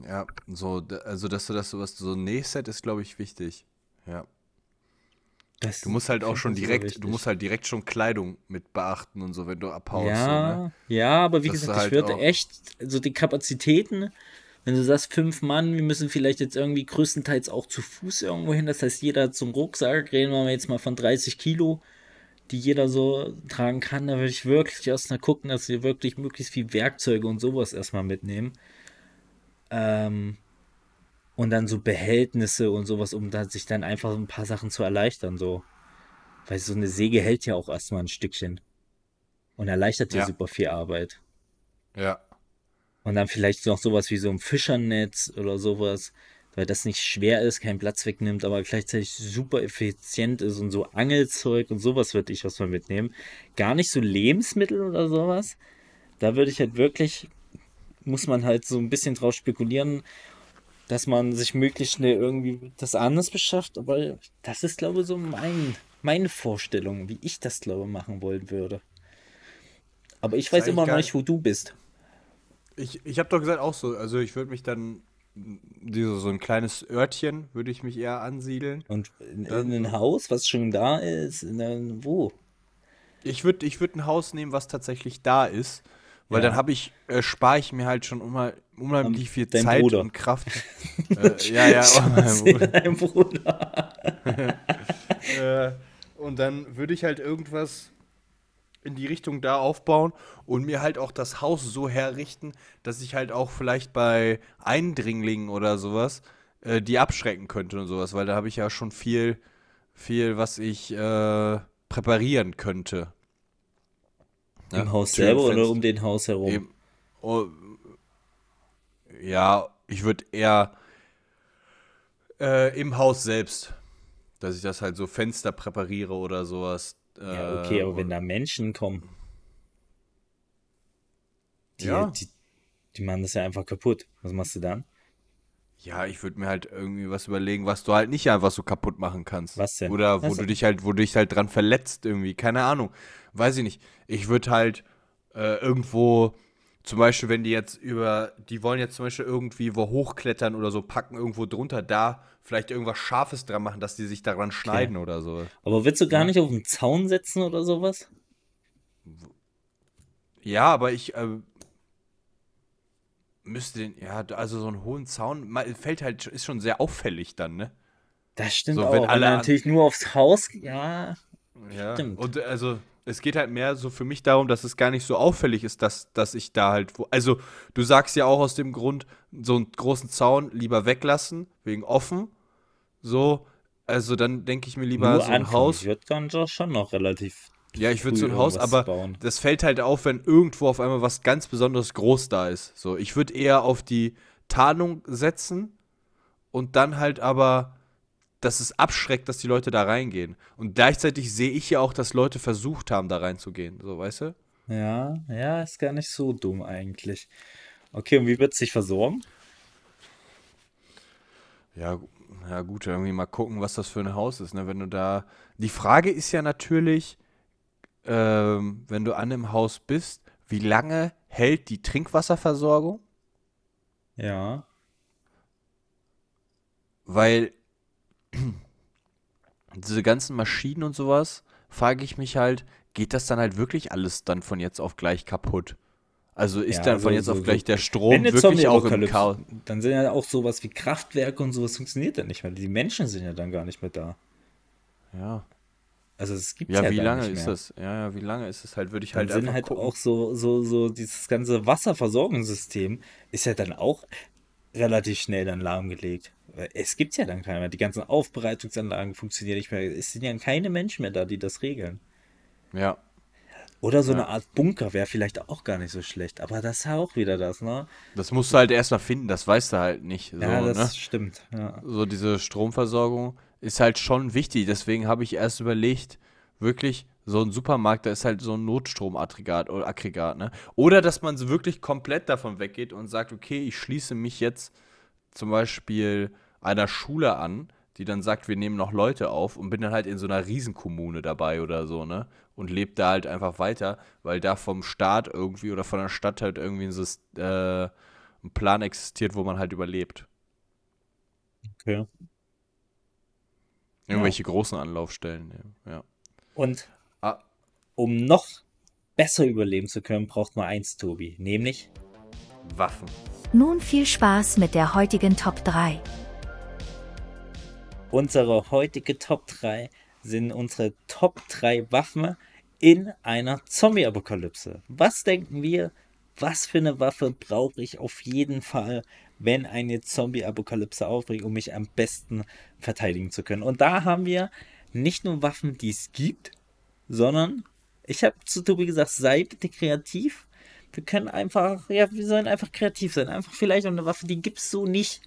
ja, so, also dass du das sowas, so ein Nähset ist, glaube ich, wichtig. Ja. Das Du musst halt auch schon direkt, du musst halt direkt schon Kleidung mit beachten und so, wenn du abhaust. Ja, So, ne? ja, aber wie Dass gesagt, ich halt würde echt, also die Kapazitäten, wenn du sagst, fünf Mann, wir müssen vielleicht jetzt irgendwie größtenteils auch zu Fuß irgendwo hin, das heißt, jeder hat so einen Rucksack, reden wir jetzt mal von 30 Kilo, die jeder so tragen kann, da würde ich wirklich erstmal gucken, dass wir wirklich möglichst viel Werkzeuge und sowas erstmal mitnehmen. Ähm, und dann so Behältnisse und sowas, um da sich dann einfach ein paar Sachen zu erleichtern, so. Weil so eine Säge hält ja auch erstmal ein Stückchen. Und erleichtert dir Ja. super viel Arbeit. Ja. Und dann vielleicht noch sowas wie so ein Fischernetz oder sowas, weil das nicht schwer ist, keinen Platz wegnimmt, aber gleichzeitig super effizient ist und so Angelzeug und sowas würde ich erstmal mitnehmen. Gar nicht so Lebensmittel oder sowas. Da würde ich halt wirklich, muss man halt so ein bisschen drauf spekulieren, dass man sich möglichst schnell irgendwie das anders beschafft, aber das ist, glaube ich, so mein, meine Vorstellung, wie ich das, glaube ich, machen wollen würde. Aber ich weiß immer noch nicht, wo du bist. Ich, ich habe doch gesagt auch so, also ich würde mich dann, diese, so ein kleines Örtchen würde ich mich eher ansiedeln. Und in, in ein Haus, was schon da ist, in wo? Ich würde ich würd ein Haus nehmen, was tatsächlich da ist. Weil Ja. dann habe ich, äh, spare ich mir halt schon unheim, unheimlich viel dein Zeit Bruder. und Kraft. äh, ja, ja. oh, mein Bruder. Dein Bruder. äh, und dann würde ich halt irgendwas in die Richtung da aufbauen und mir halt auch das Haus so herrichten, dass ich halt auch vielleicht bei Eindringlingen oder sowas äh, die abschrecken könnte und sowas, weil da habe ich ja schon viel, viel, was ich äh, präparieren könnte. Ne? Im Haus selber oder um den Haus herum? Eben. Oh, ja, ich würde eher äh, im Haus selbst, dass ich das halt so Fenster präpariere oder sowas. Ja, okay, äh, aber wenn da Menschen kommen, die, Ja. die, die machen das ja einfach kaputt. Was machst du dann? Ja, ich würde mir halt irgendwie was überlegen, was du halt nicht einfach so kaputt machen kannst. Was denn? Oder wo Was du dich halt, wo du dich halt dran verletzt irgendwie. Keine Ahnung. Weiß ich nicht. Ich würde halt äh, irgendwo, zum Beispiel, wenn die jetzt über, die wollen jetzt zum Beispiel irgendwie wo hochklettern oder so, packen irgendwo drunter da, vielleicht irgendwas Scharfes dran machen, dass die sich daran schneiden oder so. Aber willst du gar nicht auf den Zaun setzen oder sowas? Ja, aber ich äh, müsste den, ja, also so einen hohen Zaun, fällt halt, ist schon sehr auffällig dann, ne? Das stimmt So, auch. wenn Wenn alle an- natürlich nur aufs Haus, ja, Ja. Stimmt. Und äh, also es geht halt mehr so für mich darum, dass es gar nicht so auffällig ist, dass, dass ich da halt, wo, also du sagst ja auch aus dem Grund, so einen großen Zaun lieber weglassen, wegen offen, so, also dann denke ich mir lieber nur so ein. Haus, Ich würde dann doch schon noch relativ. ja, ich würde so ein Haus, aber bauen. das fällt halt auf, wenn irgendwo auf einmal was ganz besonderes groß da ist, so, ich würde eher auf die Tarnung setzen und dann halt aber dass es abschreckt, dass die Leute da reingehen. Und gleichzeitig sehe ich ja auch, dass Leute versucht haben, da reinzugehen. So, weißt du? Ja, ja, ist gar nicht so dumm eigentlich. Okay, und wie wird es sich versorgen? Ja, ja, gut, irgendwie mal gucken, was das für ein Haus ist, ne? Wenn du da. Die Frage ist ja natürlich, ähm, wenn du an einem Haus bist, wie lange hält die Trinkwasserversorgung? Ja. Weil diese ganzen Maschinen und sowas, frage ich mich halt, geht das dann halt wirklich alles dann von jetzt auf gleich kaputt? Also ist Ja, dann von so- jetzt so- auf gleich der Strom wirklich auch im Chaos? Dann sind ja auch sowas wie Kraftwerke und sowas funktioniert dann nicht mehr. Die Menschen sind ja dann gar nicht mehr da. Ja. Also es gibt Ja, ja wie lange ist das? Ja, ja, wie lange ist es halt? Würde ich Dann halt sind halt gucken. auch so, so, so, dieses ganze Wasserversorgungssystem ist ja dann auch relativ schnell dann lahmgelegt. Es gibt ja dann keine mehr. Die ganzen Aufbereitungsanlagen funktionieren nicht mehr. Es sind ja keine Menschen mehr da, die das regeln. Ja. Oder so eine Art Bunker wäre vielleicht auch gar nicht so schlecht. Aber das ist ja auch wieder das, ne? Das musst du halt erstmal finden, das weißt du halt nicht. So, Ja, das ne? stimmt. Ja. so diese Stromversorgung ist halt schon wichtig. Deswegen habe ich erst überlegt, wirklich so ein Supermarkt, da ist halt so ein Notstromaggregat oder Aggregat, ne? Oder dass man so wirklich komplett davon weggeht und sagt, okay, ich schließe mich jetzt zum Beispiel einer Schule an, die dann sagt, wir nehmen noch Leute auf und bin dann halt in so einer Riesenkommune dabei oder so, ne? Und lebe da halt einfach weiter, weil da vom Staat irgendwie oder von der Stadt halt irgendwie ein, äh, ein Plan existiert, wo man halt überlebt. Okay. Irgendwelche großen Anlaufstellen, ja. ja. Und. Um noch besser überleben zu können, braucht man eins, Tobi. Nämlich Waffen. Nun viel Spaß mit der heutigen Top 3. Unsere heutige Top 3 sind unsere Top 3 Waffen in einer Zombie-Apokalypse. Was denken wir? Was für eine Waffe brauche ich auf jeden Fall, wenn eine Zombie-Apokalypse aufbricht, um mich am besten verteidigen zu können? Und da haben wir nicht nur Waffen, die es gibt, sondern ich habe zu Tobi gesagt, sei bitte kreativ. Wir können einfach, ja, wir sollen einfach kreativ sein. Einfach vielleicht eine Waffe, die gibt es so nicht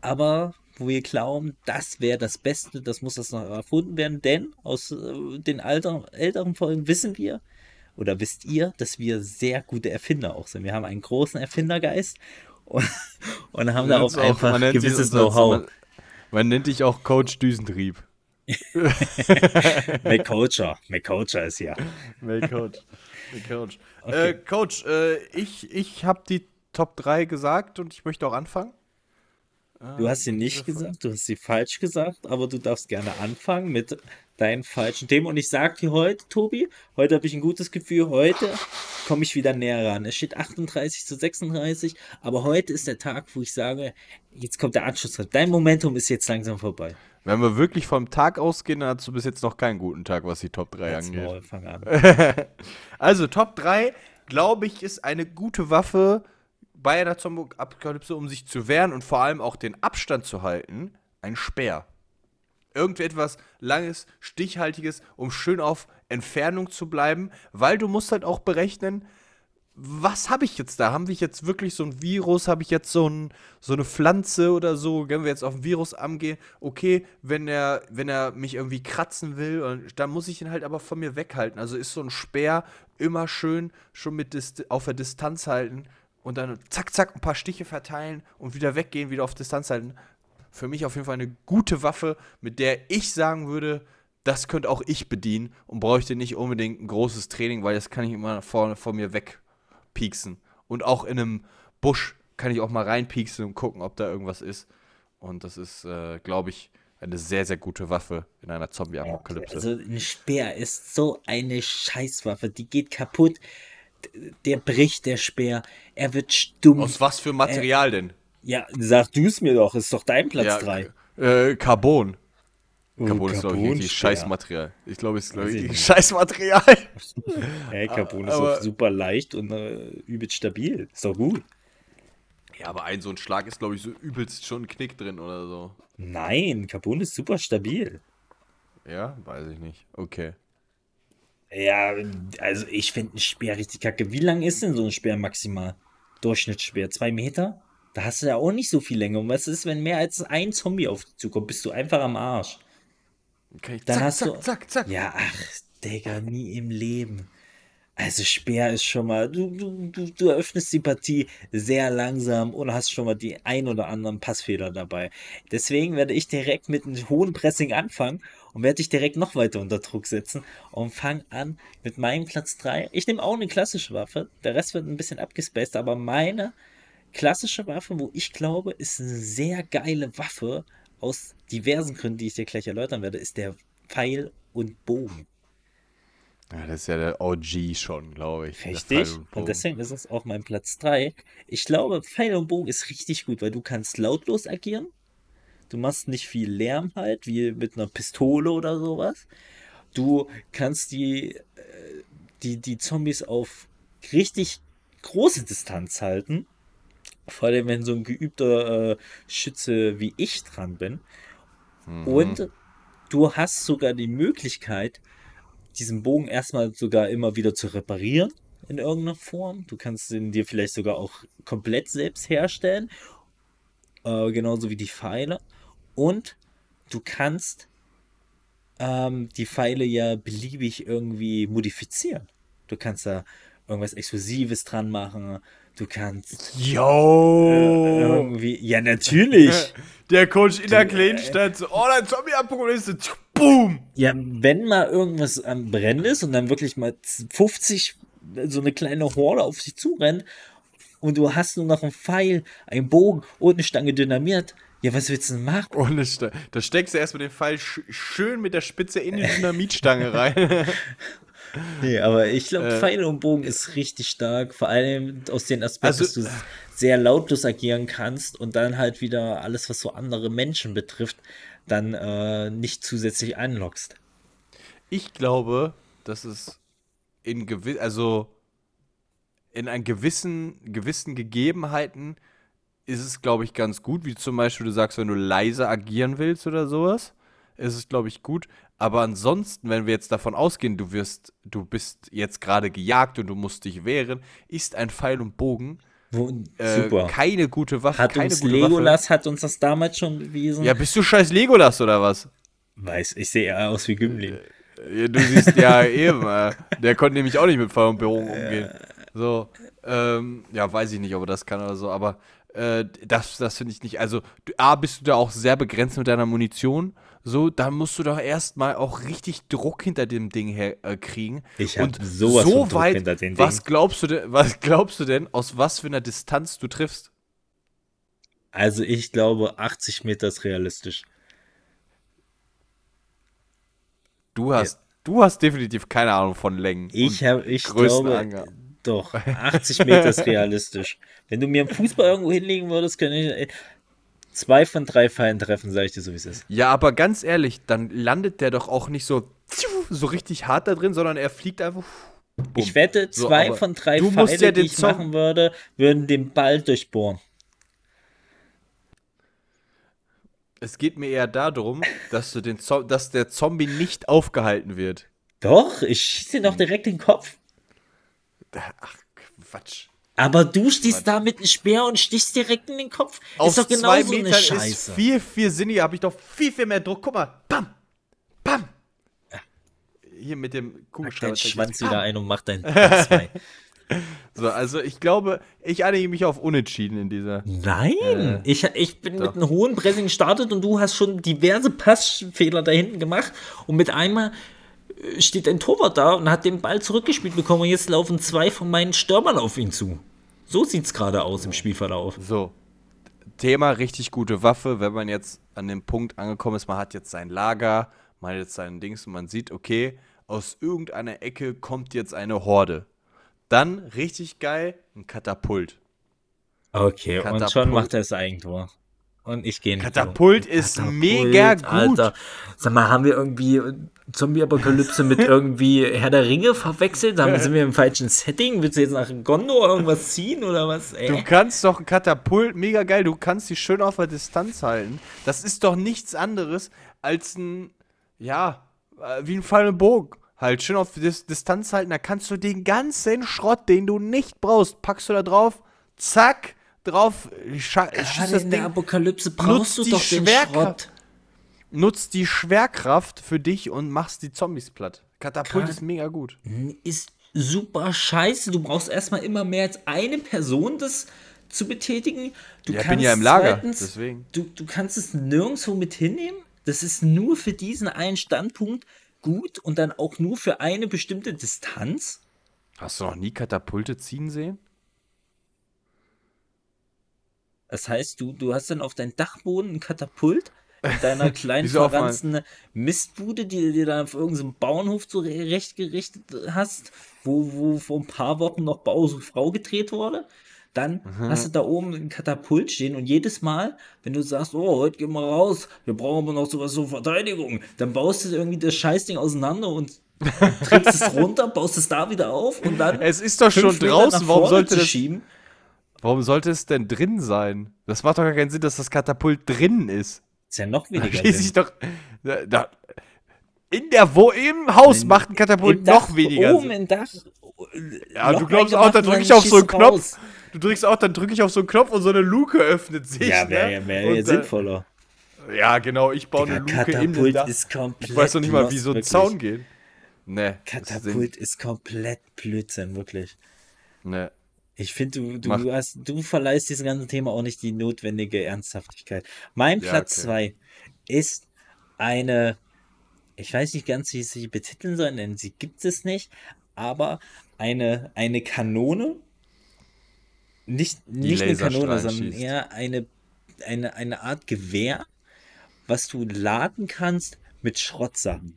aber wo wir glauben, das wäre das Beste, das muss das noch erfunden werden, denn aus äh, den alter, älteren Folgen wissen wir oder wisst ihr, dass wir sehr gute Erfinder auch sind. Wir haben einen großen Erfindergeist und, und haben da auch einfach man nennt dich gewisses Know-how. Man, man nennt dich auch Coach Düsentrieb. McCoacher, McCoacher ist hier. Nee, Coach. Nee, Coach. Okay. Äh, Coach, äh, ich, ich habe die Top 3 gesagt und ich möchte auch anfangen. Du hast sie nicht gesagt, du hast sie falsch gesagt, aber du darfst gerne anfangen mit deinen falschen Themen. Und ich sag dir heute, Tobi, heute habe ich ein gutes Gefühl, heute komme ich wieder näher ran. Es steht 38 zu 36, aber heute ist der Tag, wo ich sage, jetzt kommt der Anschluss. Dein Momentum ist jetzt langsam vorbei. Wenn wir wirklich vom Tag ausgehen, dann hast du bis jetzt noch keinen guten Tag, was die Top 3 Jetzt angeht. Maul, fang an. Also Top 3, glaube ich, ist eine gute Waffe bei einer Zombie-Apokalypse, um sich zu wehren und vor allem auch den Abstand zu halten. Ein Speer. Irgendetwas langes, stichhaltiges, um schön auf Entfernung zu bleiben, weil du musst halt auch berechnen, was habe ich jetzt da? Haben wir jetzt wirklich so ein Virus? Habe ich jetzt so, ein, so eine Pflanze oder so? Wenn wir jetzt auf ein Virus angehen, okay, wenn er, wenn er mich irgendwie kratzen will, dann muss ich ihn halt aber von mir weghalten. Also ist so ein Speer immer schön schon mit Dist auf der Distanz halten und dann zack, zack, ein paar Stiche verteilen und wieder weggehen, wieder auf Distanz halten. Für mich auf jeden Fall eine gute Waffe, mit der ich sagen würde, das könnte auch ich bedienen und bräuchte nicht unbedingt ein großes Training, weil das kann ich immer vorne von mir wegpieksen. Und auch in einem Busch kann ich auch mal reinpieksen und gucken, ob da irgendwas ist. Und das ist, äh, glaube ich, eine sehr, sehr gute Waffe in einer Zombie-Apokalypse. Also ein Speer ist so eine Scheißwaffe, die geht kaputt. Der bricht, der Speer. Er wird stumm. Aus was für Material denn? ja, sag du es mir doch, ist doch dein Platz 3. Äh, Carbon. Oh, Carbon ist, glaube ich, Carbonspeer. Scheißmaterial. Ich glaube, es ist, glaube ich. Scheißmaterial. Hey, Carbon ist aber- super leicht und äh, übelst stabil. Ist doch gut. Ja, aber ein so ein Schlag ist, glaube ich, so übelst schon ein Knick drin oder so. Nein, Carbon ist super stabil. Ja, weiß ich nicht. Okay. Ja, also ich finde ein Speer richtig kacke. Wie lang ist denn so ein Speer maximal? Durchschnittsspeer? Zwei Meter? Da hast du ja auch nicht so viel Länge. Und was ist, wenn mehr als ein Zombie auf dich zukommt? Bist du einfach am Arsch. Ich Dann zack, hast zack, du. zack, zack. Ja, ach, Digga, nie im Leben. Also Speer ist schon mal, du, du, du, du eröffnest die Partie sehr langsam und hast schon mal die ein oder anderen Passfehler dabei. Deswegen werde ich direkt mit einem hohen Pressing anfangen und werde dich direkt noch weiter unter Druck setzen und fang an mit meinem Platz 3. Ich nehme auch eine klassische Waffe, der Rest wird ein bisschen abgespaced, aber meine klassische Waffe, wo ich glaube, ist eine sehr geile Waffe aus diversen Gründen, die ich dir gleich erläutern werde, ist der Pfeil und Bogen. Ja, das ist ja der OG schon, glaube ich. Richtig. Und. Und deswegen ist es auch mein Platz 3. Ich glaube, Pfeil und Bogen ist richtig gut, weil du kannst lautlos agieren. Du machst nicht viel Lärm halt, wie mit einer Pistole oder sowas. Du kannst die, äh, die, die Zombies auf richtig große Distanz halten. Vor allem, wenn so ein geübter äh, Schütze wie ich dran bin. Mhm. Und du hast sogar die Möglichkeit, diesen Bogen erstmal sogar immer wieder zu reparieren in irgendeiner Form. Du kannst ihn dir vielleicht sogar auch komplett selbst herstellen. Äh, genauso wie die Pfeile. Und du kannst ähm, die Pfeile ja beliebig irgendwie modifizieren. Du kannst da irgendwas Exklusives dran machen. Du kannst äh, Yo! irgendwie. Ja, natürlich. Der Coach in der Kleinstadt so, oh, dein Zombie-Apokalypse, boom! Ja, wenn mal irgendwas am Brennen ist und dann wirklich mal 50 so eine kleine Horde auf sich zurennt und du hast nur noch einen Pfeil, einen Bogen und eine Stange Dynamit, ja, was willst du denn machen? Ohne Ste da steckst du erstmal den Pfeil sch schön mit der Spitze in die Dynamitstange rein. Nee, aber ich glaube, Äh. Pfeil und Bogen ist richtig stark, vor allem aus den Aspekten, Also- dass du sehr lautlos agieren kannst und dann halt wieder alles, was so andere Menschen betrifft, dann äh, nicht zusätzlich anlockst. Ich glaube, dass es in gewi also in einen gewissen, gewissen Gegebenheiten ist es, glaube ich, ganz gut, wie zum Beispiel du sagst, wenn du leise agieren willst oder sowas, ist es, glaube ich, gut. Aber ansonsten, wenn wir jetzt davon ausgehen, du wirst, du bist jetzt gerade gejagt und du musst dich wehren, ist ein Pfeil und Bogen Wo, äh, super. keine gute Waffe. Hat uns Legolas hat uns das damals schon bewiesen. Waffe. Ja, bist du scheiß Legolas oder was? Weiß, ich sehe eher aus wie Gimli. Ja, Du siehst ja eben, äh, der konnte nämlich auch nicht mit Pfeil und Bogen umgehen. So, ähm, ja, weiß ich nicht, ob er das kann oder so, aber äh, das, das finde ich nicht. Also, du, A, bist du da auch sehr begrenzt mit deiner Munition. So, dann musst du doch erstmal auch richtig Druck hinter dem Ding her äh, kriegen. Ich hab Und sowas so von Druck weit, hinter dem was Ding. glaubst du denn, was glaubst du denn, aus was für einer Distanz du triffst? Also ich glaube, 80 Meter ist realistisch. Du hast, du hast definitiv keine Ahnung von Längen. Ich habe, ich glaube, doch, 80 Meter ist realistisch. Wenn du mir einen Fußball irgendwo hinlegen würdest, könnte ich äh, zwei von drei Fallen treffen, sage ich dir so, wie es ist. Ja, aber ganz ehrlich, dann landet der doch auch nicht so, so richtig hart da drin, sondern er fliegt einfach. Bumm. Ich wette, So, zwei aber von drei Pfeile, ja die ich machen würde, würden den Ball durchbohren. Es geht mir eher darum, dass, du den Zo dass der Zombie nicht aufgehalten wird. Doch, ich schieße ihn doch direkt in den Kopf. Ach, Quatsch. Aber du stehst da mit einem Speer und stichst direkt in den Kopf. Auf ist doch genau zwei so eine Metern ist Scheiße. viel, viel sinniger, habe ich doch viel, viel mehr Druck. Guck mal, bam, bam. Hier mit dem Pack Kugelschreiber. deinen Schwanz wieder ein und mach zwei. So, also ich glaube, ich einige mich auf Unentschieden in dieser. Nein, ich, ich bin Doch. mit einem hohen Pressing gestartet und du hast schon diverse Passfehler da hinten gemacht und mit einmal äh, steht ein Torwart da und hat den Ball zurückgespielt bekommen und jetzt laufen zwei von meinen Stürmern auf ihn zu. So sieht's gerade aus im Spielverlauf. So. Thema richtig gute Waffe, wenn man jetzt an dem Punkt angekommen ist, man hat jetzt sein Lager, man hat jetzt sein Dings und man sieht, okay, aus irgendeiner Ecke kommt jetzt eine Horde. Dann richtig geil, ein Katapult. Okay, und Katapult. schon macht er das Eigentor. Und ich gehe nicht. Katapult ist mega gut. Alter. Sag mal, haben wir irgendwie äh, Zombie-Apokalypse mit irgendwie Herr der Ringe verwechselt? Haben, sind wir im falschen Setting? Willst du jetzt nach Gondor irgendwas ziehen oder was? Du Ey? kannst doch ein Katapult, mega geil, du kannst die schön auf der Distanz halten. Das ist doch nichts anderes als ein, ja, äh, wie ein und Bogen. Halt schön auf Dis Distanz halten, da kannst du den ganzen Schrott, den du nicht brauchst, packst du da drauf, zack, drauf, Gerade in der Ding, Apokalypse brauchst du die doch den Schwerkraft. Schrott. nutzt die Schwerkraft für dich und machst die Zombies platt. Katapult Gerade- ist mega gut. Ist super scheiße. Du brauchst erstmal immer mehr als eine Person, das zu betätigen. Du Ja, ich bin ja im Lager, deswegen. Du, du kannst es nirgendwo mit hinnehmen. Das ist nur für diesen einen Standpunkt gut und dann auch nur für eine bestimmte Distanz. Hast du noch nie Katapulte ziehen sehen? Das heißt, du, du hast dann auf deinem Dachboden ein Katapult mit deiner kleinen verranzten Mistbude, die du dir dann auf irgendeinem Bauernhof zurechtgerichtet hast, wo, wo vor ein paar Wochen noch Frau gedreht wurde. Dann Mhm. hast du da oben ein Katapult stehen und jedes Mal, wenn du sagst, oh, heute gehen wir raus, wir brauchen aber noch sowas zur Verteidigung, dann baust du irgendwie das Scheißding auseinander und trägst es runter, baust es da wieder auf und dann. Es ist doch schon draußen, warum sollte das schieben. Warum sollte es denn drin sein? Das macht doch gar keinen Sinn, dass das Katapult drin ist. Ist ja noch Da weniger. schließe Sinn. ich doch. Da, da, in der wo im Haus macht ein Katapult Im noch Dach, weniger Oben Sinn. im Dach. Ja, du glaubst auch, dann drücke ich auf so einen Knopf. raus. Du drückst auch, dann drücke ich auf so einen Knopf und so eine Luke öffnet sich. Ja, ne? wäre wär, Und wär dann- sinnvoller. Ja, genau, ich baue Digga, eine Luke in Katapult Dach. ist komplett Ich weiß noch nicht mal, wie so ein wirklich. Zaun geht. Ne. Katapult ist komplett Blödsinn, wirklich. Ne. Ich finde, du, du, Mach- hast, du verleihst diesem ganzen Thema auch nicht die notwendige Ernsthaftigkeit. Mein Ja, Platz okay. 2 ist eine, ich weiß nicht ganz, wie ich sie betiteln soll, denn sie gibt es nicht, aber eine, eine Kanone, nicht, nicht eine Kanone, sondern schießt. eher eine, eine, eine Art Gewehr, was du laden kannst mit Schrottsachen.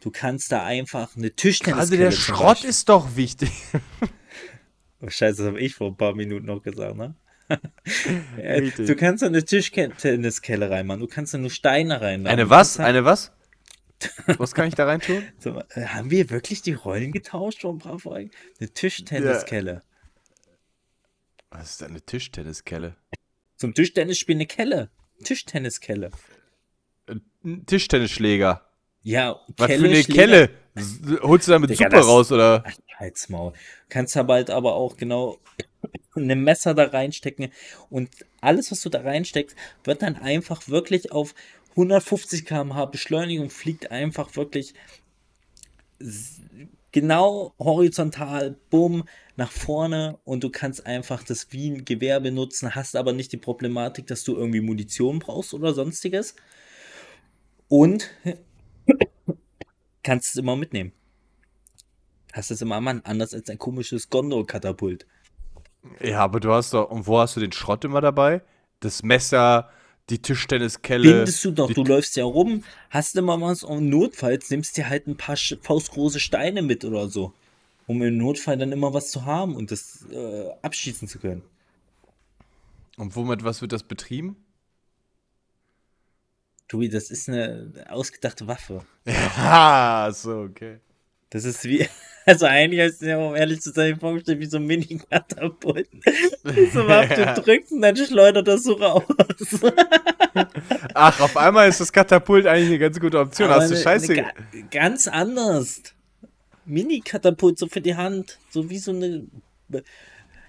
Du kannst da einfach eine Tischtenniskelle Also der Schrott ist doch wichtig. Oh, Scheiße, das habe ich vor ein paar Minuten noch gesagt, ne? Ja, Richtig. du kannst da eine Tischtenniskelle reinmachen, du kannst da nur Steine reinmachen. Eine was? Eine was? Was kann ich da rein tun? Mal, äh, haben wir wirklich die Rollen getauscht vor ein paar Folgen? Eine Tischtenniskelle. Was ist denn eine Tischtenniskelle? Zum Tischtennis spielen eine Kelle. Tischtenniskelle. Ein Tischtennisschläger. Ja, Was Kelle, für eine Schläger- Kelle? Holst du damit Digga, Suppe das- raus oder? Halt's Maul. Kannst aber halt aber auch genau ein Messer da reinstecken und alles, was du da reinsteckst, wird dann einfach wirklich auf 150 km/h Beschleunigung fliegt einfach wirklich genau horizontal, bumm, nach vorne und du kannst einfach das wie ein Gewehr benutzen, hast aber nicht die Problematik, dass du irgendwie Munition brauchst oder sonstiges. Und kannst es immer mitnehmen. Hast es immer Mann, anders als ein komisches Gondor-Katapult. Ja, aber du hast doch. Und wo hast du den Schrott immer dabei? das Messer, die Tischtenniskelle. Bindest du doch, du läufst ja rum, hast immer was und notfalls nimmst dir halt ein paar faustgroße Steine mit oder so. Um im Notfall dann immer was zu haben und das äh, abschießen zu können. Und womit, was wird das betrieben? Tobi, das ist eine ausgedachte Waffe. Ja, so, okay. Das ist wie, also eigentlich ist es ja, um ehrlich zu sein, vorgestellt wie so ein Mini-Katapult. Waffe Ja. du drückst und dann schleudert das so raus. Ach, auf einmal ist das Katapult eigentlich eine ganz gute Option. Aber Hast du eine- Scheiße. eine ga- ganz anders. Mini-Katapult, so für die Hand. So wie so eine.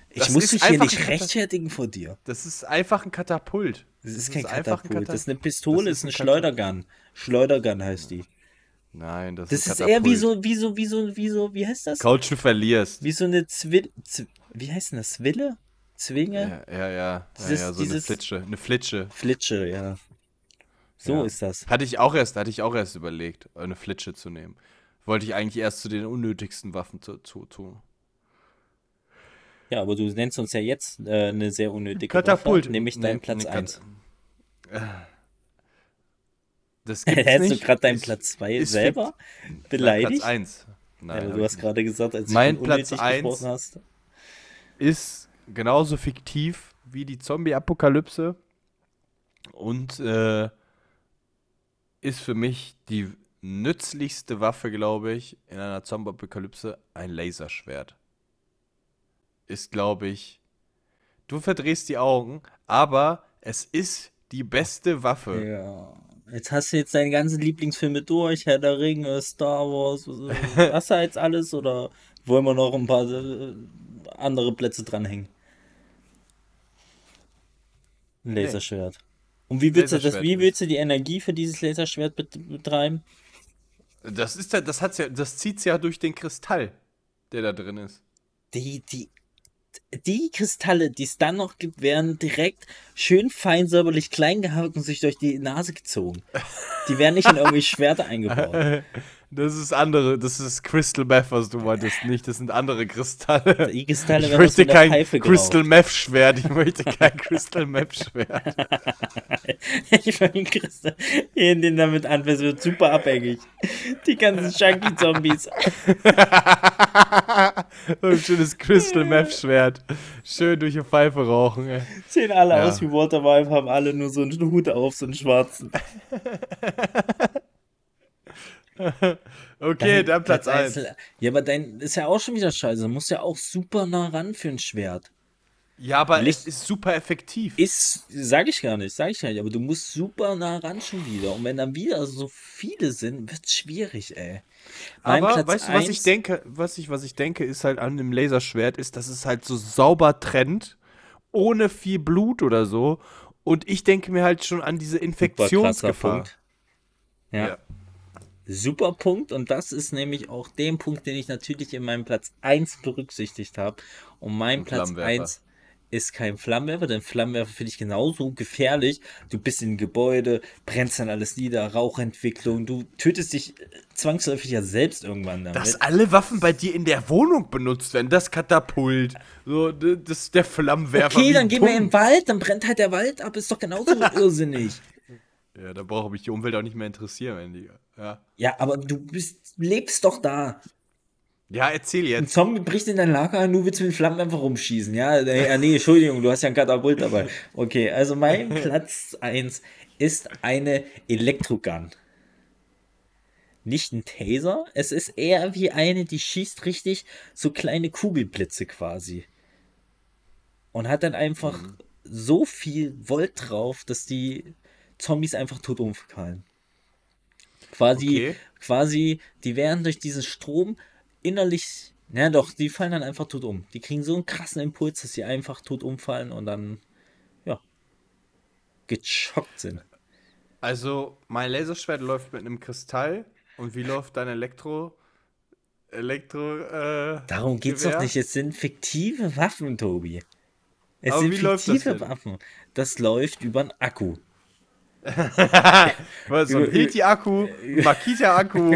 Ich Das muss ist mich hier nicht ein rechtfertigen vor dir. Das ist einfach ein Katapult. Das ist kein einfach ein Katapult, Kata- das ist eine Pistole, das ist ist eine ein Kata- Schleudergun. Schleudergun heißt die. Nein, das, Das ist ist eher wie so, wie so, wie so, wie so, wie heißt das? Couch, du verlierst. Wie so eine Zwill. Zw wie heißt denn das? Zwille? Zwinge? Ja, ja, ja. ja, Dieses- ja so eine Flitsche. Eine Flitsche. Flitsche, ja. So Ja. ist das. Hatte ich auch erst, hatte ich auch erst überlegt, eine Flitsche zu nehmen. Wollte ich eigentlich erst zu den unnötigsten Waffen zu, zu tun. Ja, aber du nennst uns ja jetzt äh, eine sehr unnötige Katapult. Waffe, nämlich Nee, deinen Platz nee, 1. Kat- Das gibt's Hättest nicht. du gerade deinen Platz 2 ist selber Platz beleidigt? 1. Ja, Nein, aber hab du hast gerade gesagt, als Mein Platz unnötig eins- gesprochen hast. ist genauso fiktiv wie die Zombie-Apokalypse und äh, ist für mich die nützlichste Waffe, glaube ich, in einer Zombie-Apokalypse ein Laserschwert. Ist, glaube ich, du verdrehst die Augen, aber es ist die beste Waffe. Ja. Jetzt hast du jetzt deine ganzen Lieblingsfilme durch, Herr der Ringe, Star Wars, hast du jetzt alles oder wollen wir noch ein paar äh, andere Plätze dranhängen? Ein Laserschwert. Und wie willst du das, wie willst du die Energie für dieses Laserschwert bet betreiben? Das ist ja, das hat's ja, das zieht's ja durch den Kristall, der da drin ist. Die, die, die Kristalle, die es dann noch gibt, werden direkt schön fein säuberlich klein gehackt und sich durch die Nase gezogen. Die werden nicht in irgendwelche Schwerter eingebaut. Das ist andere, das ist Crystal Meth, was du meintest, nicht. Das sind andere Kristalle. Die Kristalle Ich möchte kein Pfeife Crystal. Meth Schwert. Ich möchte kein Crystal Meth Schwert. Ich fange Christa in den damit an, wir sind super abhängig. Die ganzen Junkie-Zombies. So ein schönes Crystal Meth Schwert. Schön durch die Pfeife rauchen. Ey. Sehen alle Ja. aus wie Waterwife, haben alle nur so einen Hut auf, so einen schwarzen. Okay, dann Platz eins. 1. Ja, aber dein ist ja auch schon wieder scheiße. Du musst ja auch super nah ran für ein Schwert. Ja, aber Licht- es ist super effektiv. Ist, sag ich gar nicht, sag ich gar nicht, aber du musst super nah ran schon wieder. Und wenn dann wieder so viele sind, wird's schwierig, ey. Mein Aber Platz weißt du, was ich denke, was ich, was ich denke, ist halt an dem Laserschwert, ist, dass es halt so sauber trennt, ohne viel Blut oder so. Und ich denke mir halt schon an diese Infektionsgefahr. Ja. Ja. Super Punkt. Und das ist nämlich auch der Punkt, den ich natürlich in meinem Platz 1 berücksichtigt habe. Und mein Ein Platz Flammenwerfer. 1 ist kein Flammenwerfer, denn Flammenwerfer finde ich genauso gefährlich. Du bist in Gebäude, brennst dann alles nieder, Rauchentwicklung, du tötest dich äh, zwangsläufig ja selbst irgendwann damit. Dass alle Waffen bei dir in der Wohnung benutzt werden, das Katapult, so, das der Flammenwerfer. okay, dann ein gehen wir in den Wald, dann brennt halt der Wald ab, ist doch genauso irrsinnig. Ja, da brauche mich die Umwelt auch nicht mehr interessieren, mein Lieber. Ja. Ja, aber du bist, lebst doch da. ja, erzähl Ein jetzt. Zombie bricht in dein Lager ein, du willst mit Flammen einfach rumschießen. Ja, äh, äh, nee, Entschuldigung, du hast ja ein Katapult dabei. Okay, also mein Platz 1 ist eine Elektrogun. Nicht ein Taser, es ist eher wie eine, die schießt richtig so kleine Kugelblitze quasi. Und hat dann einfach so viel Volt drauf, dass die Zombies einfach tot umfallen. Quasi, Okay. quasi, die werden durch diesen Strom innerlich, ja doch, die fallen dann einfach tot um. Die kriegen so einen krassen Impuls, dass sie einfach tot umfallen und dann, ja, geschockt sind. Also, mein Laserschwert läuft mit einem Kristall. Und wie läuft dein Elektro. Elektro. Äh, Darum geht's Gewehr? doch nicht. Es sind fiktive Waffen, Tobi. Es Aber sind wie läuft das fiktive? Waffen. Das läuft über einen Akku. So ein Hilti-Akku, Makita-Akku,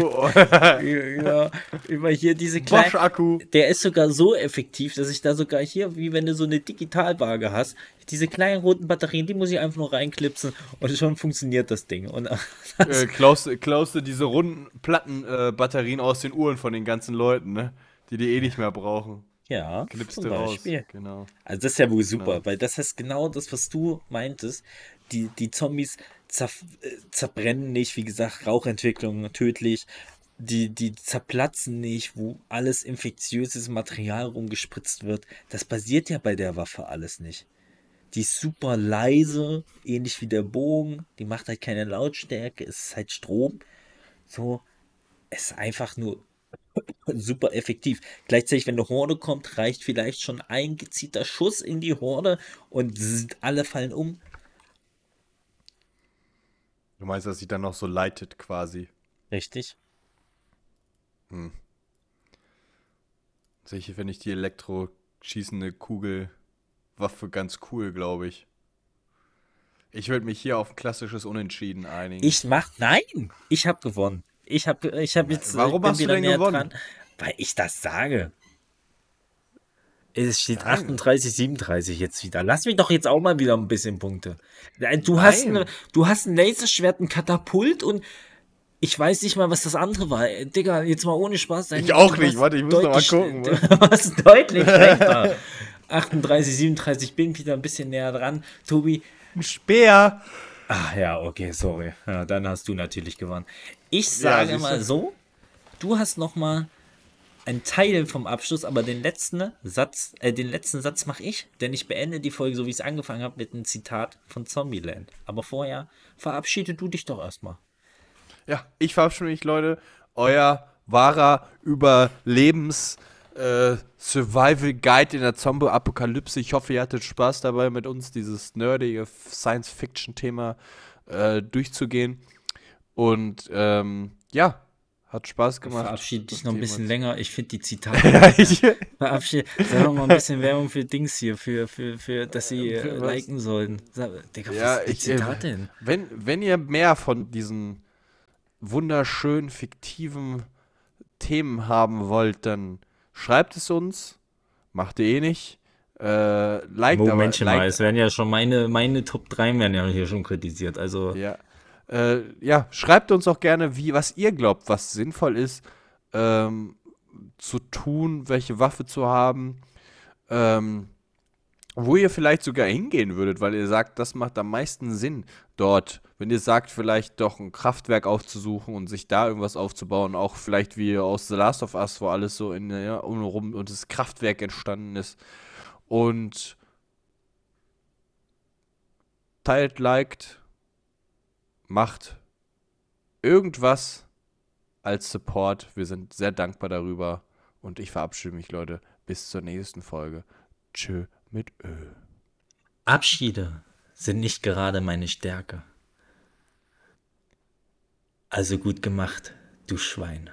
über, über hier diese kleinen. Bosch-Akku. Der ist sogar so effektiv, dass ich da sogar hier, wie wenn du so eine Digitalwaage hast, diese kleinen roten Batterien, die muss ich einfach nur reinklipsen und schon funktioniert das Ding. Und Äh, klaust, klaust du diese runden Plattenbatterien aus den Uhren von den ganzen Leuten, ne? Die die eh nicht mehr brauchen. ja, Klippst zum du raus. Beispiel. Genau. Also das ist ja wohl super, Genau. weil das ist genau das, was du meintest. Die, die Zombies zerf äh, zerbrennen nicht, wie gesagt, Rauchentwicklung tödlich. Die, die zerplatzen nicht, wo alles infektiöses Material rumgespritzt wird. Das passiert ja bei der Waffe alles nicht. Die ist super leise, ähnlich wie der Bogen. Die macht halt keine Lautstärke, es ist halt Strom. So, es ist einfach nur super effektiv. Gleichzeitig, wenn eine Horde kommt, reicht vielleicht schon ein gezielter Schuss in die Horde und alle fallen um. Du meinst, dass sich dann noch so leitet quasi. Richtig? Sicher finde ich die elektroschießende Kugelwaffe ganz cool, glaube ich. Ich würde mich hier auf ein klassisches Unentschieden einigen. Ich mach. Nein! Ich habe gewonnen. Ich habe ich hab jetzt. Warum ich bin hast du denn gewonnen? Weil ich das sage. Es steht Nein. 38, 37 jetzt wieder. Lass mich doch jetzt auch mal wieder ein bisschen Punkte. Nein, Du hast, Nein. eine, du hast ein Laserschwert, ein Katapult und ich weiß nicht mal, was das andere war. Äh, Digga, jetzt mal ohne Spaß. dein- Ich auch nicht. Warte, ich muss noch mal gucken, Du warst deutlich schlechter. 38, 37, bin wieder ein bisschen näher dran. Tobi, ein Speer! Ach ja, okay, sorry. Ja, dann hast du natürlich gewonnen. Ich Ja, sage du. mal so, du hast noch mal einen Teil vom Abschluss, aber den letzten Satz, äh, den letzten Satz mache ich, denn ich beende die Folge, so wie ich es angefangen habe, mit einem Zitat von Zombieland. Aber vorher verabschiede du dich doch erstmal. Ja, ich verabschiede mich, Leute. Euer wahrer Überlebens- äh, Survival Guide in der Zombie-Apokalypse. Ich hoffe, ihr hattet Spaß dabei, mit uns dieses nerdige Science-Fiction-Thema äh, durchzugehen. Und ähm, ja, hat Spaß gemacht. Verabschiede dich noch ein bisschen länger. Ich finde die Zitate. ich, Verabschiede. Sag doch mal ein bisschen Werbung für Dings hier, für, für, für dass sie äh, was? liken sollen. Sag, Digga, ja, was ist ich, Zitat äh, denn? wenn, wenn ihr mehr von diesen wunderschönen, fiktiven Themen haben wollt, dann schreibt es uns. Macht ihr eh nicht. Äh, liked aber, Momentchen mal, liked, es werden ja schon meine, meine Top 3 werden ja hier schon kritisiert. Also, Ja. Äh, ja, schreibt uns auch gerne, wie, was ihr glaubt, was sinnvoll ist, ähm, zu tun, welche Waffe zu haben, ähm, wo ihr vielleicht sogar hingehen würdet, weil ihr sagt, das macht am meisten Sinn dort. Wenn ihr sagt, vielleicht doch ein Kraftwerk aufzusuchen und sich da irgendwas aufzubauen, auch vielleicht wie aus The Last of Us, wo alles so in ja, um rum und das Kraftwerk entstanden ist. Und teilt, liked, macht irgendwas als Support. Wir sind sehr dankbar darüber. Und ich verabschiede mich, Leute. Bis zur nächsten Folge. Tschö mit Ö. Abschiede sind nicht gerade meine Stärke. Also gut gemacht, du Schwein.